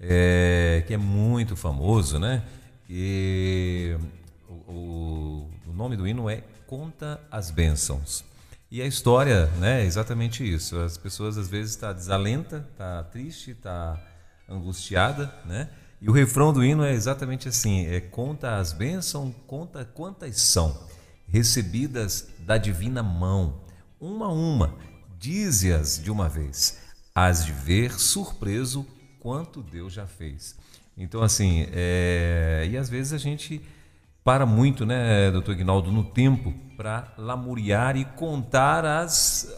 B: é, que é muito famoso, né? E o, o, nome do hino é Conta as Bênçãos. E a história né, é exatamente isso. As pessoas às vezes estão tá desalenta, está triste, está angustiada, né? E o refrão do hino é exatamente assim: é conta as bênçãos, conta quantas são recebidas da divina mão, uma a uma, dize-as de uma vez, as de ver surpreso quanto Deus já fez. Então, assim, é... e às vezes a gente para muito, né, doutor Ignaldo, no tempo para lamuriar e contar as,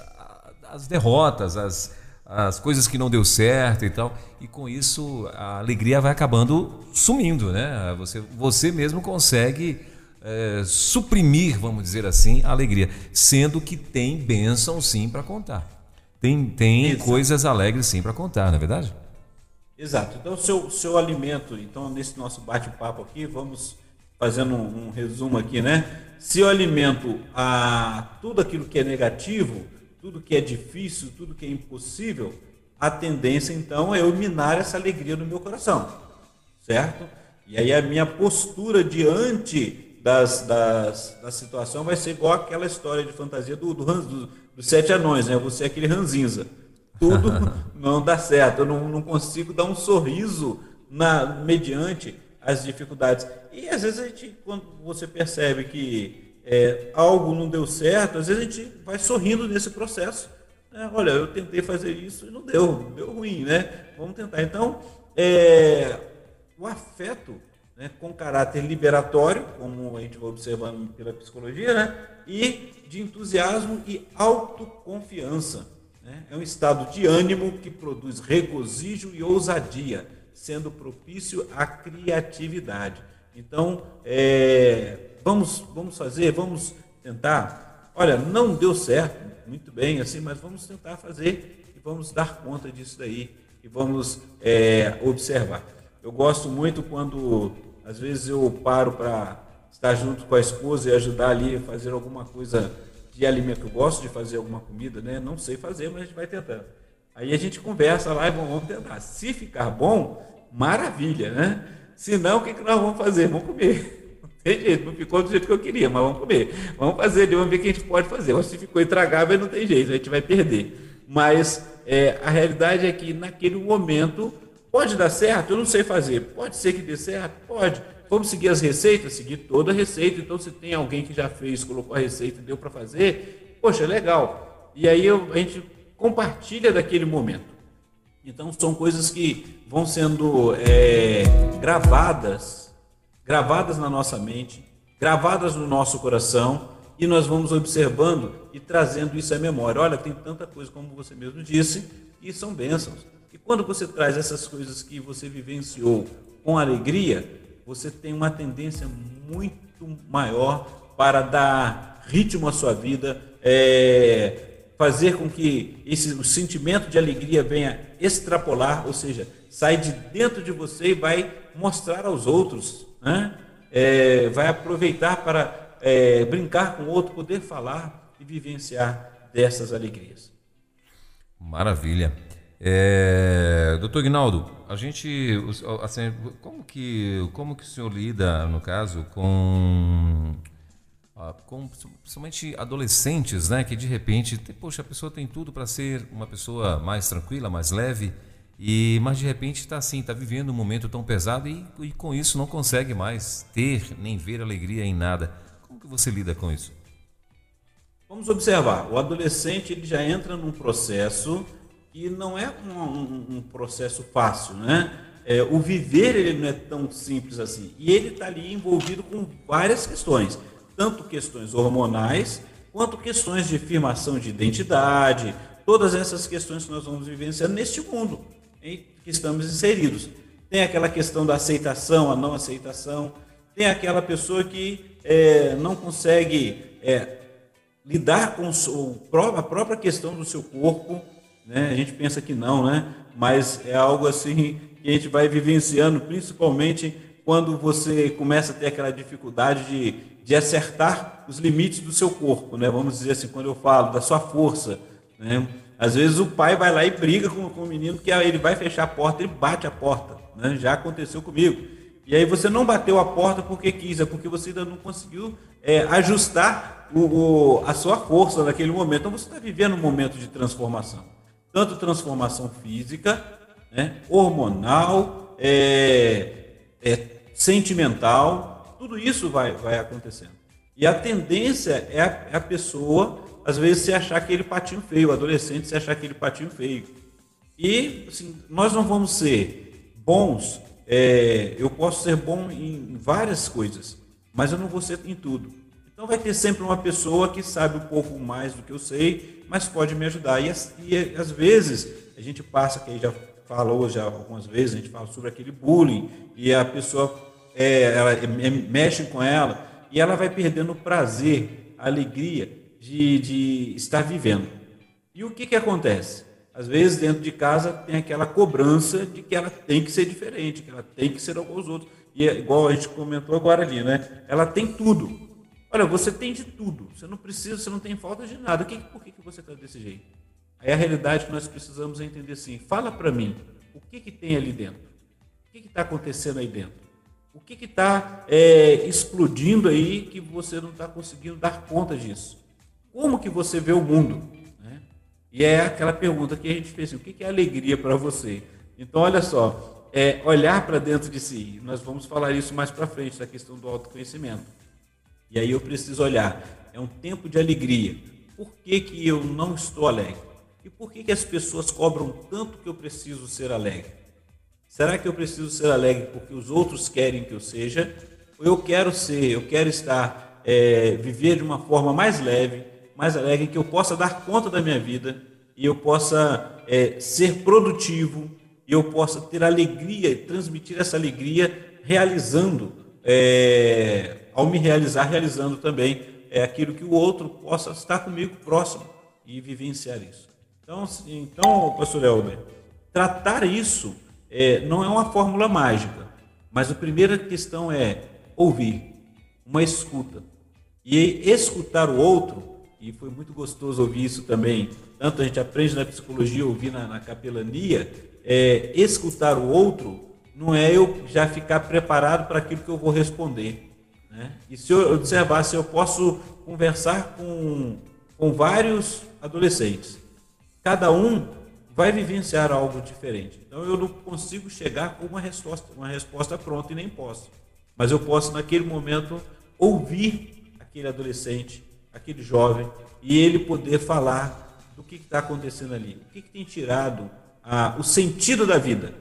B: as derrotas, as, as coisas que não deu certo e tal. E com isso a alegria vai acabando sumindo, né? Você, você mesmo consegue é, suprimir, vamos dizer assim, a alegria, sendo que tem bênção sim para contar. Tem, tem coisas alegres sim para contar, não é verdade?
C: Exato. Então, seu, seu alimento, então, nesse nosso bate-papo aqui, vamos fazendo um, um, resumo aqui, né? Se eu alimento a tudo aquilo que é negativo, tudo que é difícil, tudo que é impossível, a tendência então é eu minar essa alegria no meu coração, certo? E aí a minha postura diante das, das, da situação vai ser igual aquela história de fantasia do, do, do dos sete anões, né? Você é aquele ranzinza. Tudo não dá certo, eu não, não consigo dar um sorriso na, mediante as dificuldades. E às vezes a gente, quando você percebe que é, algo não deu certo, às vezes a gente vai sorrindo nesse processo. Né? Olha, eu tentei fazer isso e não deu, deu ruim, né? Vamos tentar. Então, é, o afeto né, com caráter liberatório, como a gente vai observando pela psicologia, né? E de entusiasmo e autoconfiança. Né? É um estado de ânimo que produz regozijo e ousadia, sendo propício à criatividade. Então, é, vamos, vamos fazer, vamos tentar. Olha, não deu certo, muito bem, assim, mas vamos tentar fazer e vamos dar conta disso daí e vamos é, observar. Eu gosto muito quando, às vezes, eu paro para estar junto com a esposa e ajudar ali a fazer alguma coisa de alimento. Eu gosto de fazer alguma comida, né? Não sei fazer, mas a gente vai tentando. Aí a gente conversa lá e vamos tentar. Se ficar bom, maravilha, né? Se não, o que, que nós vamos fazer? Vamos comer. Jeito, não ficou do jeito que eu queria, mas vamos comer. Vamos fazer vamos ver o que a gente pode fazer. Mas se ficou intragável, não tem jeito, a gente vai perder. Mas é, a realidade é que naquele momento pode dar certo, eu não sei fazer. Pode ser que dê certo? Pode. Vamos seguir as receitas? Seguir toda a receita. Então, se tem alguém que já fez, colocou a receita e deu para fazer, poxa, legal. E aí eu, a gente compartilha daquele momento. Então, são coisas que vão sendo é, gravadas gravadas na nossa mente, gravadas no nosso coração, e nós vamos observando e trazendo isso à memória. Olha, tem tanta coisa, como você mesmo disse, e são bênçãos. E quando você traz essas coisas que você vivenciou com alegria, você tem uma tendência muito maior para dar ritmo à sua vida, é, fazer com que esse o sentimento de alegria venha extrapolar, ou seja, sai de dentro de você e vai mostrar aos outros né? É, vai aproveitar para é, brincar com o outro, poder falar e vivenciar dessas alegrias.
B: Maravilha. É, doutor Guinaldo, a gente, assim, como que, como que o senhor lida, no caso, com, ah, com principalmente adolescentes, né, que de repente, poxa, a pessoa tem tudo para ser uma pessoa mais tranquila, mais leve, e mas de repente está assim, está vivendo um momento tão pesado e, e com isso não consegue mais ter nem ver alegria em nada. Como que você lida com isso?
C: Vamos observar, o adolescente ele já entra num processo e não é um, um, um processo fácil, né? É, o viver ele não é tão simples assim. E ele está ali envolvido com várias questões, tanto questões hormonais, quanto questões de afirmação de identidade, todas essas questões que nós vamos vivenciando neste mundo em que estamos inseridos. Tem aquela questão da aceitação, a não aceitação, tem aquela pessoa que é, não consegue é, lidar com a própria questão do seu corpo, né? A gente pensa que não, né? Mas é algo assim que a gente vai vivenciando, principalmente quando você começa a ter aquela dificuldade de, de acertar os limites do seu corpo, né? Vamos dizer assim, quando eu falo da sua força, né? Às vezes o pai vai lá e briga com, com o menino que ele vai fechar a porta, ele bate a porta, né? Já aconteceu comigo. E aí você não bateu a porta porque quis, é porque você ainda não conseguiu é, ajustar o, o, a sua força naquele momento. Então você está vivendo um momento de transformação. Tanto transformação física, né, hormonal, é, é, sentimental, tudo isso vai, vai acontecendo. E a tendência é a, é a pessoa, às vezes, se achar aquele patinho feio, adolescente se achar aquele patinho feio. E assim, nós não vamos ser bons é, eu posso ser bom em várias coisas, mas eu não vou ser em tudo. Então vai ter sempre uma pessoa que sabe um pouco mais do que eu sei, mas pode me ajudar. E, e às vezes a gente passa, que aí já falou já algumas vezes, a gente fala sobre aquele bullying, e a pessoa é, ela, é, mexe com ela, e ela vai perdendo o prazer, a alegria de, de estar vivendo. E o que, que acontece? Às vezes, dentro de casa, tem aquela cobrança de que ela tem que ser diferente, que ela tem que ser aos outros. E é igual a gente comentou agora ali, né? Ela tem tudo. Olha, você tem de tudo. Você não precisa, você não tem falta de nada. Que, por que, que você está desse jeito? Aí a realidade que nós precisamos é entender assim: fala para mim, o que, que tem ali dentro? O que está acontecendo aí dentro? O que está é, explodindo aí que você não está conseguindo dar conta disso? Como que você vê o mundo? E é aquela pergunta que a gente fez: assim, o que é alegria para você? Então, olha só, é olhar para dentro de si. Nós vamos falar isso mais para frente, da questão do autoconhecimento. E aí eu preciso olhar: é um tempo de alegria. Por que, que eu não estou alegre? E por que, que as pessoas cobram tanto que eu preciso ser alegre? Será que eu preciso ser alegre porque os outros querem que eu seja? Ou eu quero ser, eu quero estar, é, viver de uma forma mais leve, mais alegre, que eu possa dar conta da minha vida e eu possa é, ser produtivo e eu possa ter alegria, transmitir essa alegria realizando, é, ao me realizar, realizando também é aquilo que o outro possa estar comigo próximo e vivenciar isso. Então, então pastor Elber, tratar isso é, não é uma fórmula mágica, mas a primeira questão é ouvir, uma escuta. E escutar o outro e foi muito gostoso ouvir isso também. Tanto a gente aprende na psicologia, ouvir na, na capelania, é, escutar o outro não é eu já ficar preparado para aquilo que eu vou responder. Né? E se eu observar, se eu posso conversar com, com vários adolescentes, cada um vai vivenciar algo diferente. Então eu não consigo chegar com uma resposta, uma resposta pronta e nem posso. Mas eu posso, naquele momento, ouvir aquele adolescente aquele jovem, e ele poder falar do que está acontecendo ali, o que, que tem tirado a, o sentido da vida,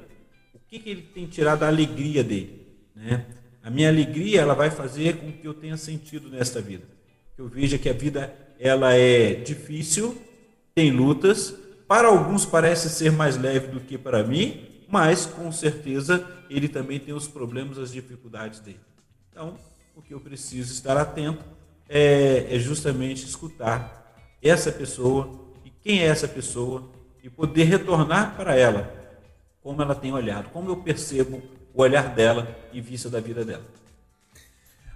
C: o que, que ele tem tirado a alegria dele. Né? A minha alegria ela vai fazer com que eu tenha sentido nesta vida, que eu veja que a vida ela é difícil, tem lutas, para alguns parece ser mais leve do que para mim, mas com certeza ele também tem os problemas, as dificuldades dele. Então, o que eu preciso estar atento é, é justamente escutar essa pessoa e quem é essa pessoa e poder retornar para ela como ela tem olhado, como eu percebo o olhar dela e vista da vida dela.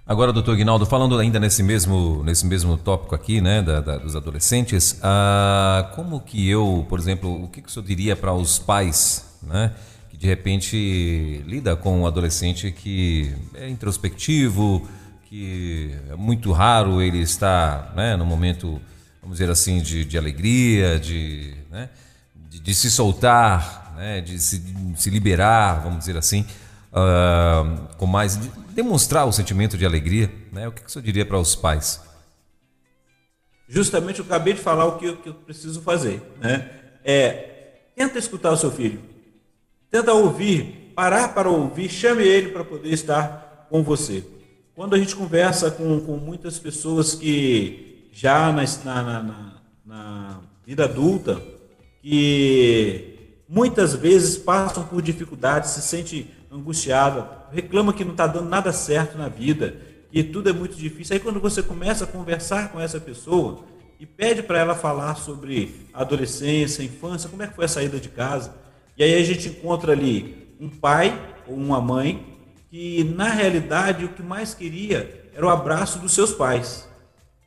B: Agora, doutor Guinaldo, falando ainda nesse mesmo, nesse mesmo tópico aqui, né, da, da, dos adolescentes, ah, como que eu, por exemplo, o que, que o senhor diria para os pais, né, que de repente lida com um adolescente que é introspectivo, que é muito raro ele estar, né, no momento, vamos dizer assim, de, de alegria, de, né, de, de se soltar, né, de se, de se liberar, vamos dizer assim, uh, com mais demonstrar o sentimento de alegria, né? O que, que o senhor diria para os pais?
C: Justamente eu acabei de falar o que eu, que eu preciso fazer, né? É, tenta escutar o seu filho, tenta ouvir, parar para ouvir, chame ele para poder estar com você. Quando a gente conversa com, com muitas pessoas que já na, na, na, na vida adulta, que muitas vezes passam por dificuldades, se sente angustiada, reclama que não está dando nada certo na vida, que tudo é muito difícil. Aí quando você começa a conversar com essa pessoa e pede para ela falar sobre adolescência, infância, como é que foi a saída de casa, e aí a gente encontra ali um pai ou uma mãe que na realidade o que mais queria era o abraço dos seus pais.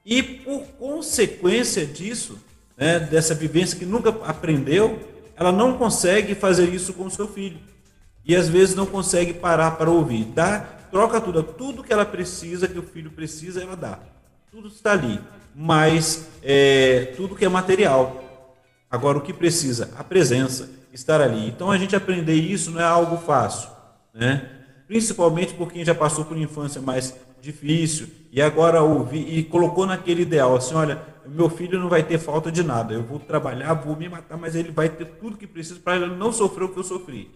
C: E por consequência disso, né, dessa vivência que nunca aprendeu, ela não consegue fazer isso com o seu filho e às vezes não consegue parar para ouvir. Dá, troca tudo, tudo que ela precisa, que o filho precisa, ela dá. Tudo está ali, mas é, tudo que é material. Agora o que precisa? A presença, estar ali. Então a gente aprender isso não é algo fácil, né? Principalmente por quem já passou por uma infância mais difícil e agora ouvi e colocou naquele ideal assim, olha, meu filho não vai ter falta de nada. Eu vou trabalhar, vou me matar, mas ele vai ter tudo que precisa para ele não sofrer o que eu sofri.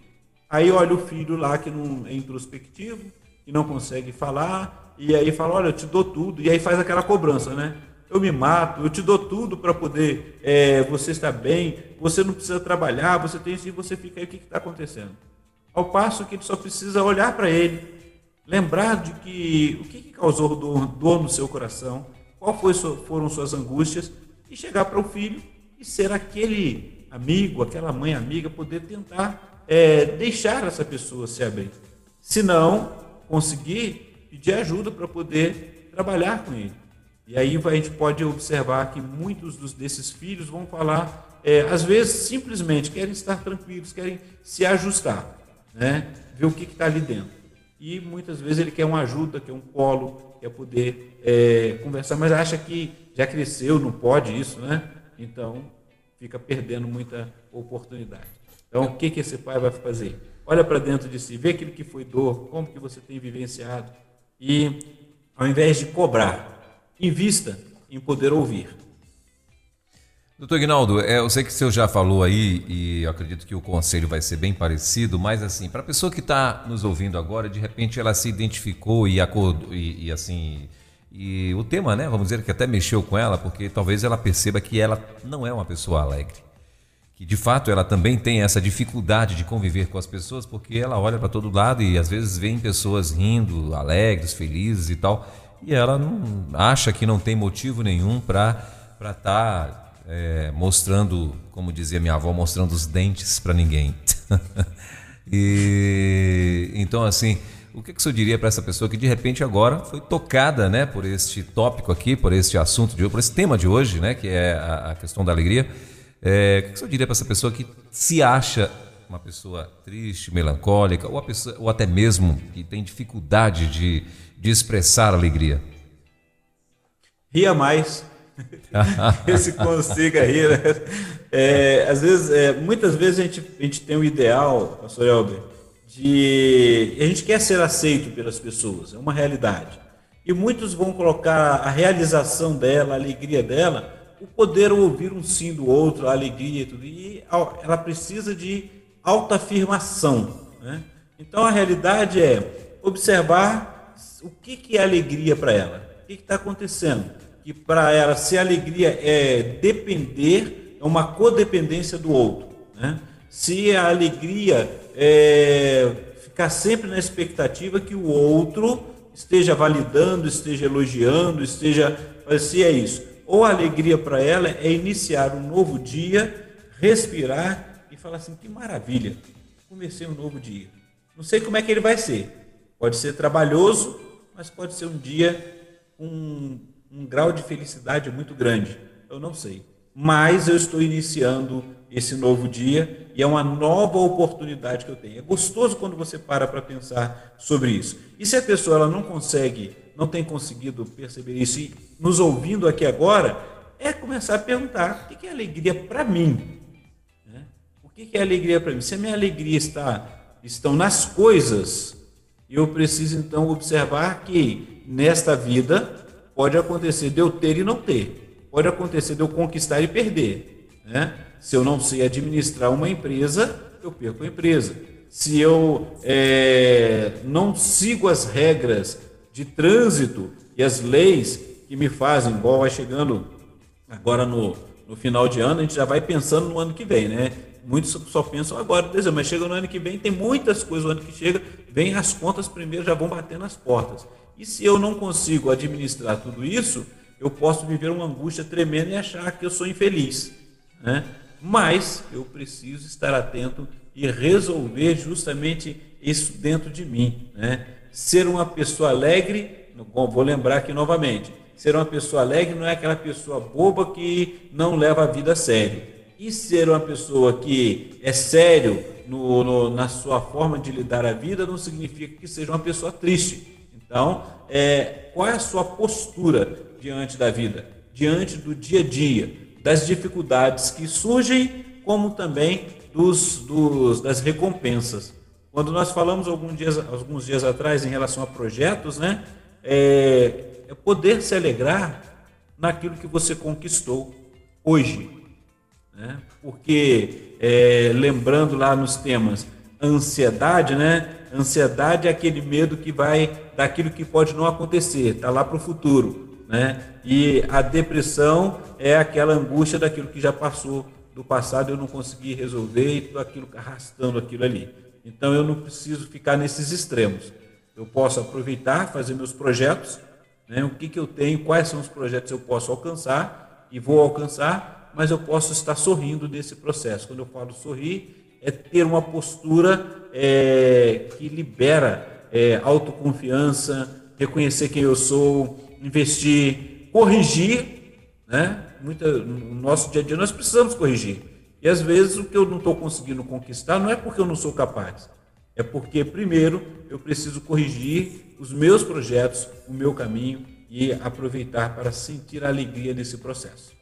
C: Aí olha o filho lá que não é introspectivo, que não consegue falar, e aí fala, olha, eu te dou tudo, e aí faz aquela cobrança, né? Eu me mato, eu te dou tudo para poder é, você estar bem, você não precisa trabalhar, você tem isso, e você fica aí, o que está acontecendo? Ao passo que ele só precisa olhar para ele, lembrar de que o que, que causou dor, dor no seu coração, qual foi, foram suas angústias, e chegar para o filho e ser aquele amigo, aquela mãe amiga, poder tentar é, deixar essa pessoa se abrir. Se não conseguir, pedir ajuda para poder trabalhar com ele. E aí a gente pode observar que muitos dos, desses filhos vão falar, é, às vezes simplesmente querem estar tranquilos, querem se ajustar, né? ver o que está ali dentro. E muitas vezes ele quer uma ajuda, quer um colo, quer poder é, conversar, mas acha que já cresceu, não pode isso, né? Então fica perdendo muita oportunidade. Então, o que, que esse pai vai fazer? Olha para dentro de si, vê aquilo que foi dor, como que você tem vivenciado e, ao invés de cobrar, invista em poder ouvir.
B: Doutor Ignaldo, é, eu sei que o senhor já falou aí e acredito que o conselho vai ser bem parecido, mas assim, para a pessoa que está nos ouvindo agora, de repente ela se identificou e, acordou, e, e assim, e o tema, né, vamos dizer que até mexeu com ela, porque talvez ela perceba que ela não é uma pessoa alegre. Que de fato ela também tem essa dificuldade de conviver com as pessoas, porque ela olha para todo lado e às vezes vê pessoas rindo, alegres, felizes e tal, e ela não acha que não tem motivo nenhum para estar tá, é, mostrando, como dizia minha avó, mostrando os dentes para ninguém. e então assim, o que, que o senhor diria para essa pessoa que de repente agora foi tocada, né, por este tópico aqui, por este assunto de hoje, por esse tema de hoje, né, que é a, a questão da alegria? É, o que você diria para essa pessoa que se acha uma pessoa triste, melancólica, ou, pessoa, ou até mesmo que tem dificuldade de, de expressar alegria?
C: Ria mais. se consiga rir. Né? É, às vezes, é, muitas vezes a gente, a gente tem um ideal, pastor Elber, de a gente quer ser aceito pelas pessoas, é uma realidade. E muitos vão colocar a realização dela, a alegria dela, o poder ouvir um sim do outro, a alegria e tudo. E ela precisa de autoafirmação. Né? Então a realidade é observar o que, que é alegria para ela, o que está acontecendo. Que para ela, se a alegria é depender, é uma codependência do outro. Né? Se a alegria é ficar sempre na expectativa que o outro esteja validando, esteja elogiando, esteja. Se é isso ou a alegria para ela é iniciar um novo dia, respirar e falar assim: que maravilha, comecei um novo dia. Não sei como é que ele vai ser. Pode ser trabalhoso, mas pode ser um dia com um, um grau de felicidade muito grande. Eu não sei. Mas eu estou iniciando esse novo dia e é uma nova oportunidade que eu tenho. É gostoso quando você para para pensar sobre isso. E se a pessoa ela não consegue, não tem conseguido perceber isso e nos ouvindo aqui agora, é começar a perguntar o que é alegria para mim. Né? O que é alegria para mim? Se a minha alegria está estão nas coisas, eu preciso então observar que nesta vida pode acontecer de eu ter e não ter, pode acontecer de eu conquistar e perder. Né? Se eu não sei administrar uma empresa, eu perco a empresa. Se eu é, não sigo as regras de trânsito e as leis que me fazem, igual vai chegando agora no, no final de ano, a gente já vai pensando no ano que vem, né? Muitos só pensam agora, mas chega no ano que vem, tem muitas coisas no ano que chega, vem as contas primeiro, já vão bater nas portas. E se eu não consigo administrar tudo isso, eu posso viver uma angústia tremenda e achar que eu sou infeliz. Né? mas eu preciso estar atento e resolver justamente isso dentro de mim. Né? Ser uma pessoa alegre, vou lembrar aqui novamente, ser uma pessoa alegre não é aquela pessoa boba que não leva a vida a sério. E ser uma pessoa que é sério no, no, na sua forma de lidar a vida não significa que seja uma pessoa triste. Então, é, qual é a sua postura diante da vida, diante do dia a dia? das dificuldades que surgem, como também dos, dos, das recompensas. Quando nós falamos alguns dias, alguns dias atrás em relação a projetos, né, é, é poder se alegrar naquilo que você conquistou hoje. Né? Porque, é, lembrando lá nos temas, ansiedade, né? Ansiedade é aquele medo que vai daquilo que pode não acontecer, está lá para o futuro. Né? E a depressão é aquela angústia daquilo que já passou do passado, eu não consegui resolver e tudo aquilo arrastando aquilo ali. Então eu não preciso ficar nesses extremos. Eu posso aproveitar, fazer meus projetos, né? o que, que eu tenho, quais são os projetos que eu posso alcançar e vou alcançar, mas eu posso estar sorrindo nesse processo. Quando eu falo sorrir, é ter uma postura é, que libera é, autoconfiança, reconhecer quem eu sou, investir, corrigir, né? Muita, no nosso dia a dia nós precisamos corrigir. E às vezes o que eu não estou conseguindo conquistar não é porque eu não sou capaz, é porque primeiro eu preciso corrigir os meus projetos, o meu caminho e aproveitar para sentir a alegria desse processo.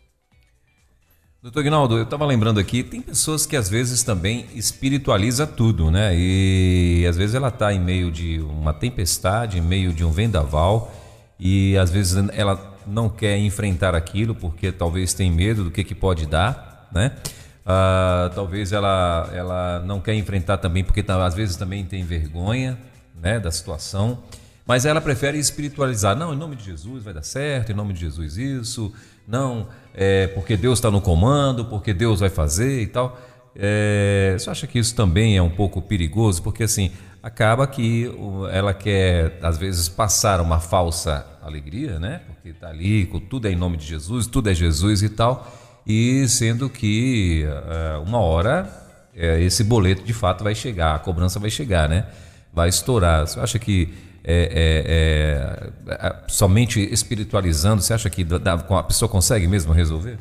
B: Doutor Ignaldo, eu estava lembrando aqui, tem pessoas que às vezes também espiritualiza tudo, né? E às vezes ela está em meio de uma tempestade, em meio de um vendaval, e às vezes ela não quer enfrentar aquilo porque talvez tem medo do que, que pode dar, né? Ah, talvez ela, ela não quer enfrentar também porque tá, às vezes também tem vergonha né, da situação, mas ela prefere espiritualizar. Não, em nome de Jesus vai dar certo, em nome de Jesus isso, não, é porque Deus está no comando, porque Deus vai fazer e tal. É, você acha que isso também é um pouco perigoso? Porque assim, acaba que ela quer, às vezes, passar uma falsa alegria, né? Porque está ali, tudo é em nome de Jesus, tudo é Jesus e tal, e sendo que uh, uma hora uh, esse boleto de fato vai chegar, a cobrança vai chegar, né? Vai estourar. Você acha que é, é, é, somente espiritualizando, você acha que a pessoa consegue mesmo resolver?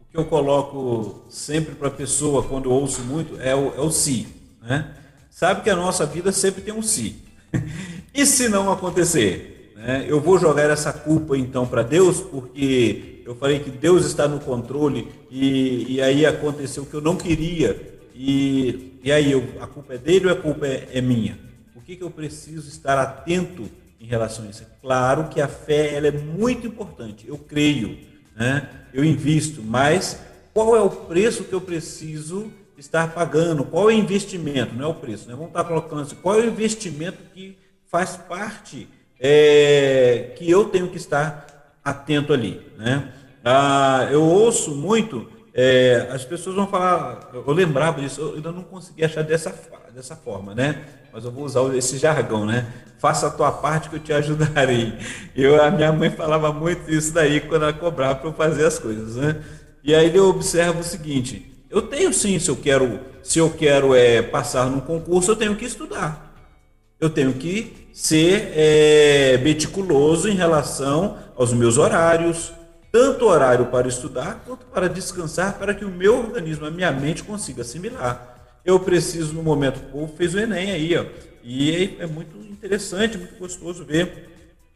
C: O que eu coloco sempre para a pessoa, quando eu ouço muito, é o, é o si, né? sabe que a nossa vida sempre tem um se. e se não acontecer? Né? Eu vou jogar essa culpa então para Deus, porque eu falei que Deus está no controle e, e aí aconteceu o que eu não queria. E, e aí eu, a culpa é dele ou a culpa é, é minha? Que, que eu preciso estar atento em relação a isso? Claro que a fé ela é muito importante, eu creio, né? eu invisto, mas qual é o preço que eu preciso estar pagando, qual é o investimento, não é o preço, né? vamos estar colocando assim, qual é o investimento que faz parte, é, que eu tenho que estar atento ali. Né? Ah, eu ouço muito, é, as pessoas vão falar, eu lembrava disso, eu ainda não consegui achar dessa, dessa forma, né? Mas eu vou usar esse jargão, né? Faça a tua parte que eu te ajudarei. Eu, a minha mãe falava muito isso daí quando ela cobrava para eu fazer as coisas, né? E aí eu observo o seguinte, eu tenho sim, se eu quero, se eu quero é, passar num concurso, eu tenho que estudar. eu tenho que ser é, meticuloso em relação aos meus horários, tanto horário para estudar quanto para descansar, para que o meu organismo, a minha mente consiga assimilar. Eu preciso, no momento, o povo fez o Enem aí, ó, e é muito interessante, muito gostoso ver.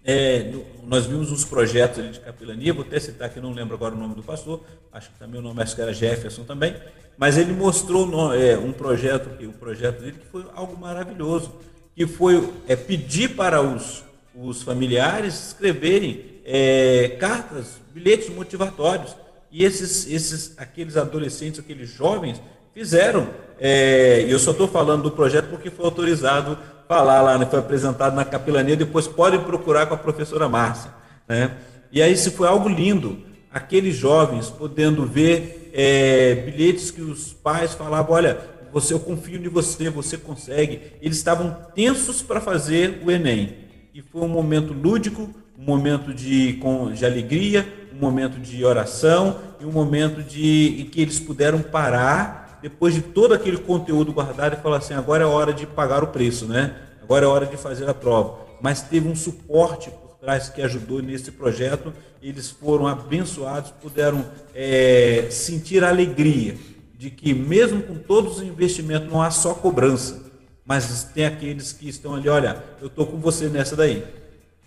C: É, nós vimos uns projetos de capelania, vou até citar que não lembro agora o nome do pastor, acho que também o nome acho que era Jefferson também, mas ele mostrou no, é, um projeto, o um projeto dele que foi algo maravilhoso, que foi é, pedir para os, os familiares escreverem é, cartas, bilhetes motivatórios. E esses, esses, aqueles adolescentes, aqueles jovens, fizeram. É, eu só estou falando do projeto porque foi autorizado falar lá, né, foi apresentado na capelania, depois podem procurar com a professora Márcia. Né? E aí, se foi algo lindo, aqueles jovens podendo ver é, bilhetes que os pais falavam, olha, você, eu confio em você, você consegue. Eles estavam tensos para fazer o Enem. E foi um momento lúdico, um momento de, com, de alegria, um momento de oração e um momento de, em que eles puderam parar, depois de todo aquele conteúdo guardado, e falar assim: agora é hora de pagar o preço, né? agora é hora de fazer a prova. Mas teve um suporte por trás que ajudou nesse projeto, eles foram abençoados, puderam é, sentir a alegria de que mesmo com todos os investimentos não há só cobrança, mas tem aqueles que estão ali, olha, eu estou com você nessa daí,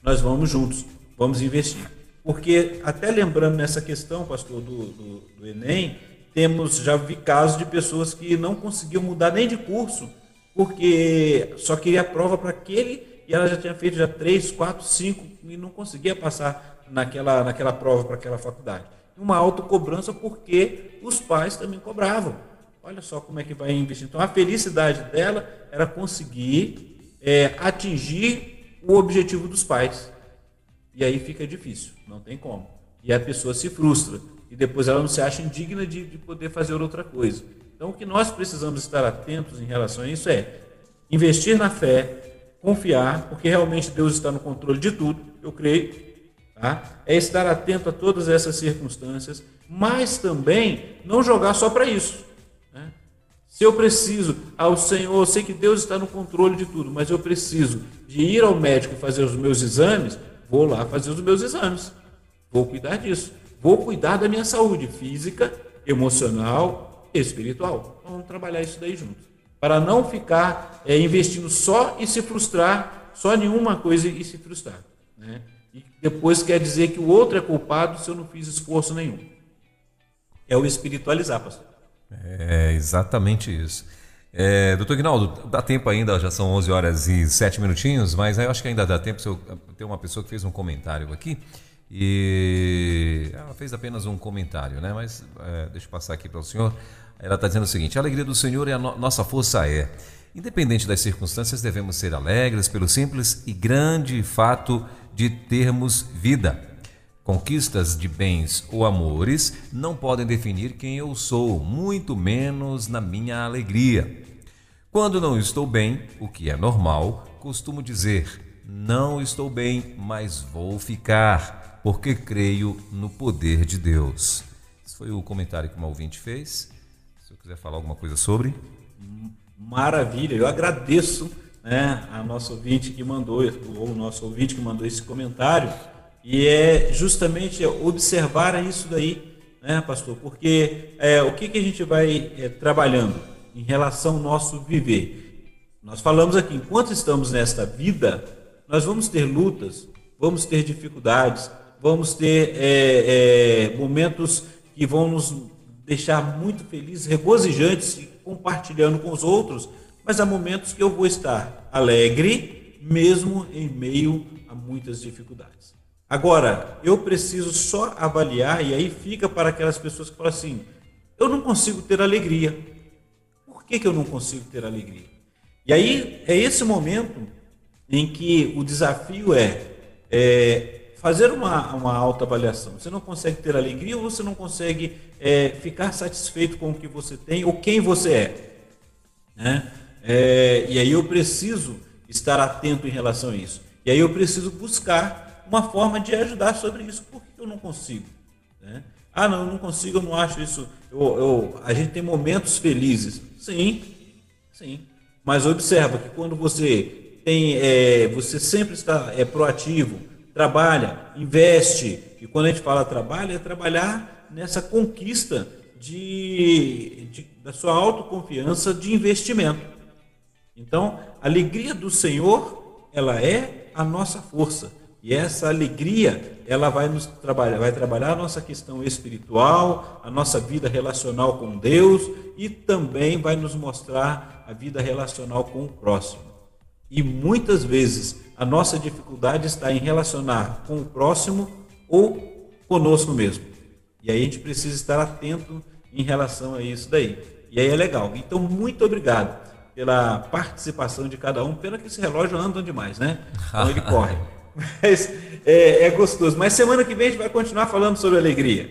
C: nós vamos juntos, vamos investir. Porque até lembrando nessa questão, pastor, do, do, do Enem, temos, já vi casos de pessoas que não conseguiam mudar nem de curso, porque só queria a prova para aquele e ela já tinha feito já três, quatro, cinco e não conseguia passar naquela, naquela prova para aquela faculdade uma autocobrança porque os pais também cobravam. Olha só como é que vai investir. Então, a felicidade dela era conseguir é, atingir o objetivo dos pais. E aí fica difícil, não tem como. E a pessoa se frustra. E depois ela não se acha indigna de, de poder fazer outra coisa. Então, o que nós precisamos estar atentos em relação a isso é investir na fé, confiar, porque realmente Deus está no controle de tudo, eu creio, Tá? É estar atento a todas essas circunstâncias, mas também não jogar só para isso. Né? Se eu preciso ao Senhor, eu sei que Deus está no controle de tudo, mas eu preciso de ir ao médico fazer os meus exames, vou lá fazer os meus exames. Vou cuidar disso. Vou cuidar da minha saúde física, emocional espiritual. Vamos trabalhar isso daí juntos. Para não ficar é, investindo só e se frustrar, só em uma coisa e se frustrar. Né? E depois quer dizer que o outro é culpado se eu não fiz esforço nenhum. É o espiritualizar, pastor.
B: É exatamente isso. É, doutor Guinaldo, dá tempo ainda, já são 11 horas e 7 minutinhos, mas eu acho que ainda dá tempo. Tem uma pessoa que fez um comentário aqui e ela fez apenas um comentário, né? Mas é, deixa eu passar aqui para o senhor. Ela está dizendo o seguinte: a alegria do Senhor é a no nossa força é. Independente das circunstâncias, devemos ser alegres pelo simples e grande fato de termos vida. Conquistas de bens ou amores não podem definir quem eu sou, muito menos na minha alegria. Quando não estou bem, o que é normal, costumo dizer: não estou bem, mas vou ficar, porque creio no poder de Deus. Esse foi o comentário que uma ouvinte fez. Se eu quiser falar alguma coisa sobre.
C: Maravilha, eu agradeço né, a nossa ouvinte que mandou, ou o nosso ouvinte que mandou esse comentário, e é justamente observar isso daí, né, pastor? Porque é, o que, que a gente vai é, trabalhando em relação ao nosso viver? Nós falamos aqui, enquanto estamos nesta vida, nós vamos ter lutas, vamos ter dificuldades, vamos ter é, é momentos que vão nos deixar muito felizes, regozijantes, compartilhando com os outros, mas há momentos que eu vou estar alegre, mesmo em meio a muitas dificuldades. Agora, eu preciso só avaliar, e aí fica para aquelas pessoas que falam assim: eu não consigo ter alegria. Por que, que eu não consigo ter alegria? E aí é esse momento em que o desafio é, é fazer uma, uma autoavaliação. Você não consegue ter alegria ou você não consegue é, ficar satisfeito com o que você tem ou quem você é. Né? É, e aí eu preciso estar atento em relação a isso. E aí eu preciso buscar uma forma de ajudar sobre isso. Por que eu não consigo? Né? Ah, não, eu não consigo, eu não acho isso. Eu, eu, a gente tem momentos felizes. Sim, sim. Mas observa que quando você tem, é, você sempre está é, proativo, trabalha, investe. E quando a gente fala trabalho, é trabalhar nessa conquista de, de da sua autoconfiança de investimento. Então, a alegria do Senhor, ela é a nossa força. E essa alegria, ela vai nos trabalhar, vai trabalhar a nossa questão espiritual, a nossa vida relacional com Deus e também vai nos mostrar a vida relacional com o próximo. E muitas vezes a nossa dificuldade está em relacionar com o próximo ou conosco mesmo. E aí a gente precisa estar atento em relação a isso daí. E aí é legal. Então, muito obrigado pela participação de cada um. Pena que esse relógio anda demais, né? Então ele corre. Mas é, é, gostoso. Mas semana que vem a gente vai continuar falando sobre alegria.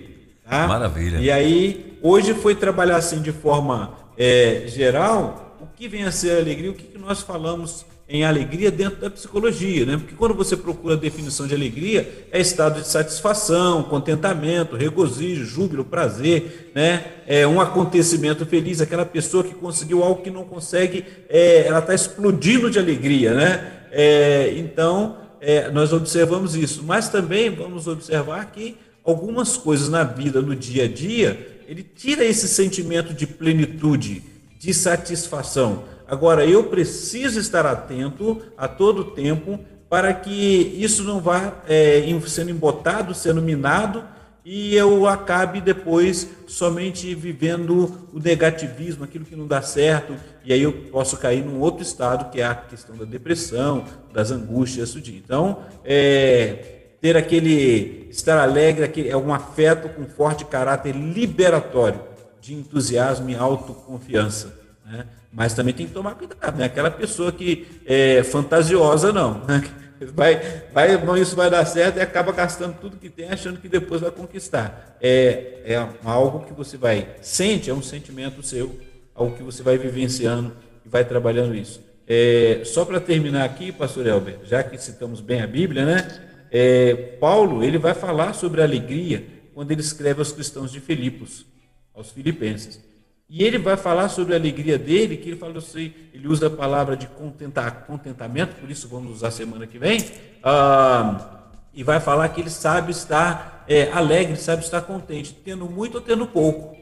C: Tá?
B: Maravilha.
C: E aí, hoje foi trabalhar assim de forma é, geral o que vem a ser alegria, o que, que nós falamos em alegria dentro da psicologia, né? Porque quando você procura a definição de alegria, é estado de satisfação, contentamento, regozijo, júbilo, prazer, né? É um acontecimento feliz, aquela pessoa que conseguiu algo que não consegue, é, ela está explodindo de alegria, né? É, então, é, nós observamos isso, mas também vamos observar que algumas coisas na vida, no dia a dia, ele tira esse sentimento de plenitude, de satisfação. Agora, eu preciso estar atento a todo tempo para que isso não vá é, sendo embotado, sendo minado e eu acabe depois somente vivendo o negativismo, aquilo que não dá certo, e aí eu posso cair num outro estado que é a questão da depressão, das angústias, isso. Então, é, ter aquele estar alegre, aquele, é um afeto com forte caráter liberatório de entusiasmo e autoconfiança. Né? Mas também tem que tomar cuidado, né? Aquela pessoa que é fantasiosa, não. Né? Vai, vai, não, isso vai dar certo e acaba gastando tudo que tem, achando que depois vai conquistar. É, é algo que você vai, sente, é um sentimento seu, algo que você vai vivenciando e vai trabalhando isso. É, só para terminar aqui, pastor Elber, já que citamos bem a Bíblia, né? É, Paulo, ele vai falar sobre a alegria quando ele escreve aos cristãos de Filipos, aos filipenses. E ele vai falar sobre a alegria dele, que ele fala assim, ele usa a palavra de contentar, contentamento, por isso vamos usar semana que vem, ah, e vai falar que ele sabe estar é, alegre, sabe estar contente, tendo muito ou tendo pouco.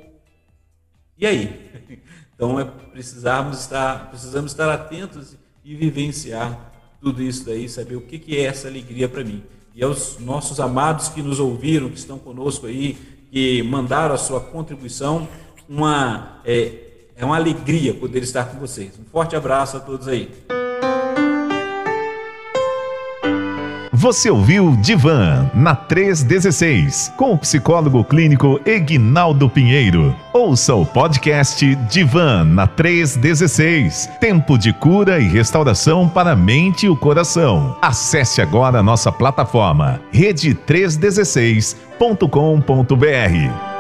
C: E aí? Então é precisarmos estar, precisamos estar atentos e vivenciar tudo isso daí, saber o que, que é essa alegria para mim. E aos nossos amados que nos ouviram, que estão conosco aí, que mandaram a sua contribuição, uma, é, é uma alegria poder estar com vocês. Um forte abraço a todos aí.
A: Você ouviu Divan na 316 com o psicólogo clínico Egnaldo Pinheiro. Ouça o podcast Divan na 316. Tempo de cura e restauração para a mente e o coração. Acesse agora a nossa plataforma rede316.com.br.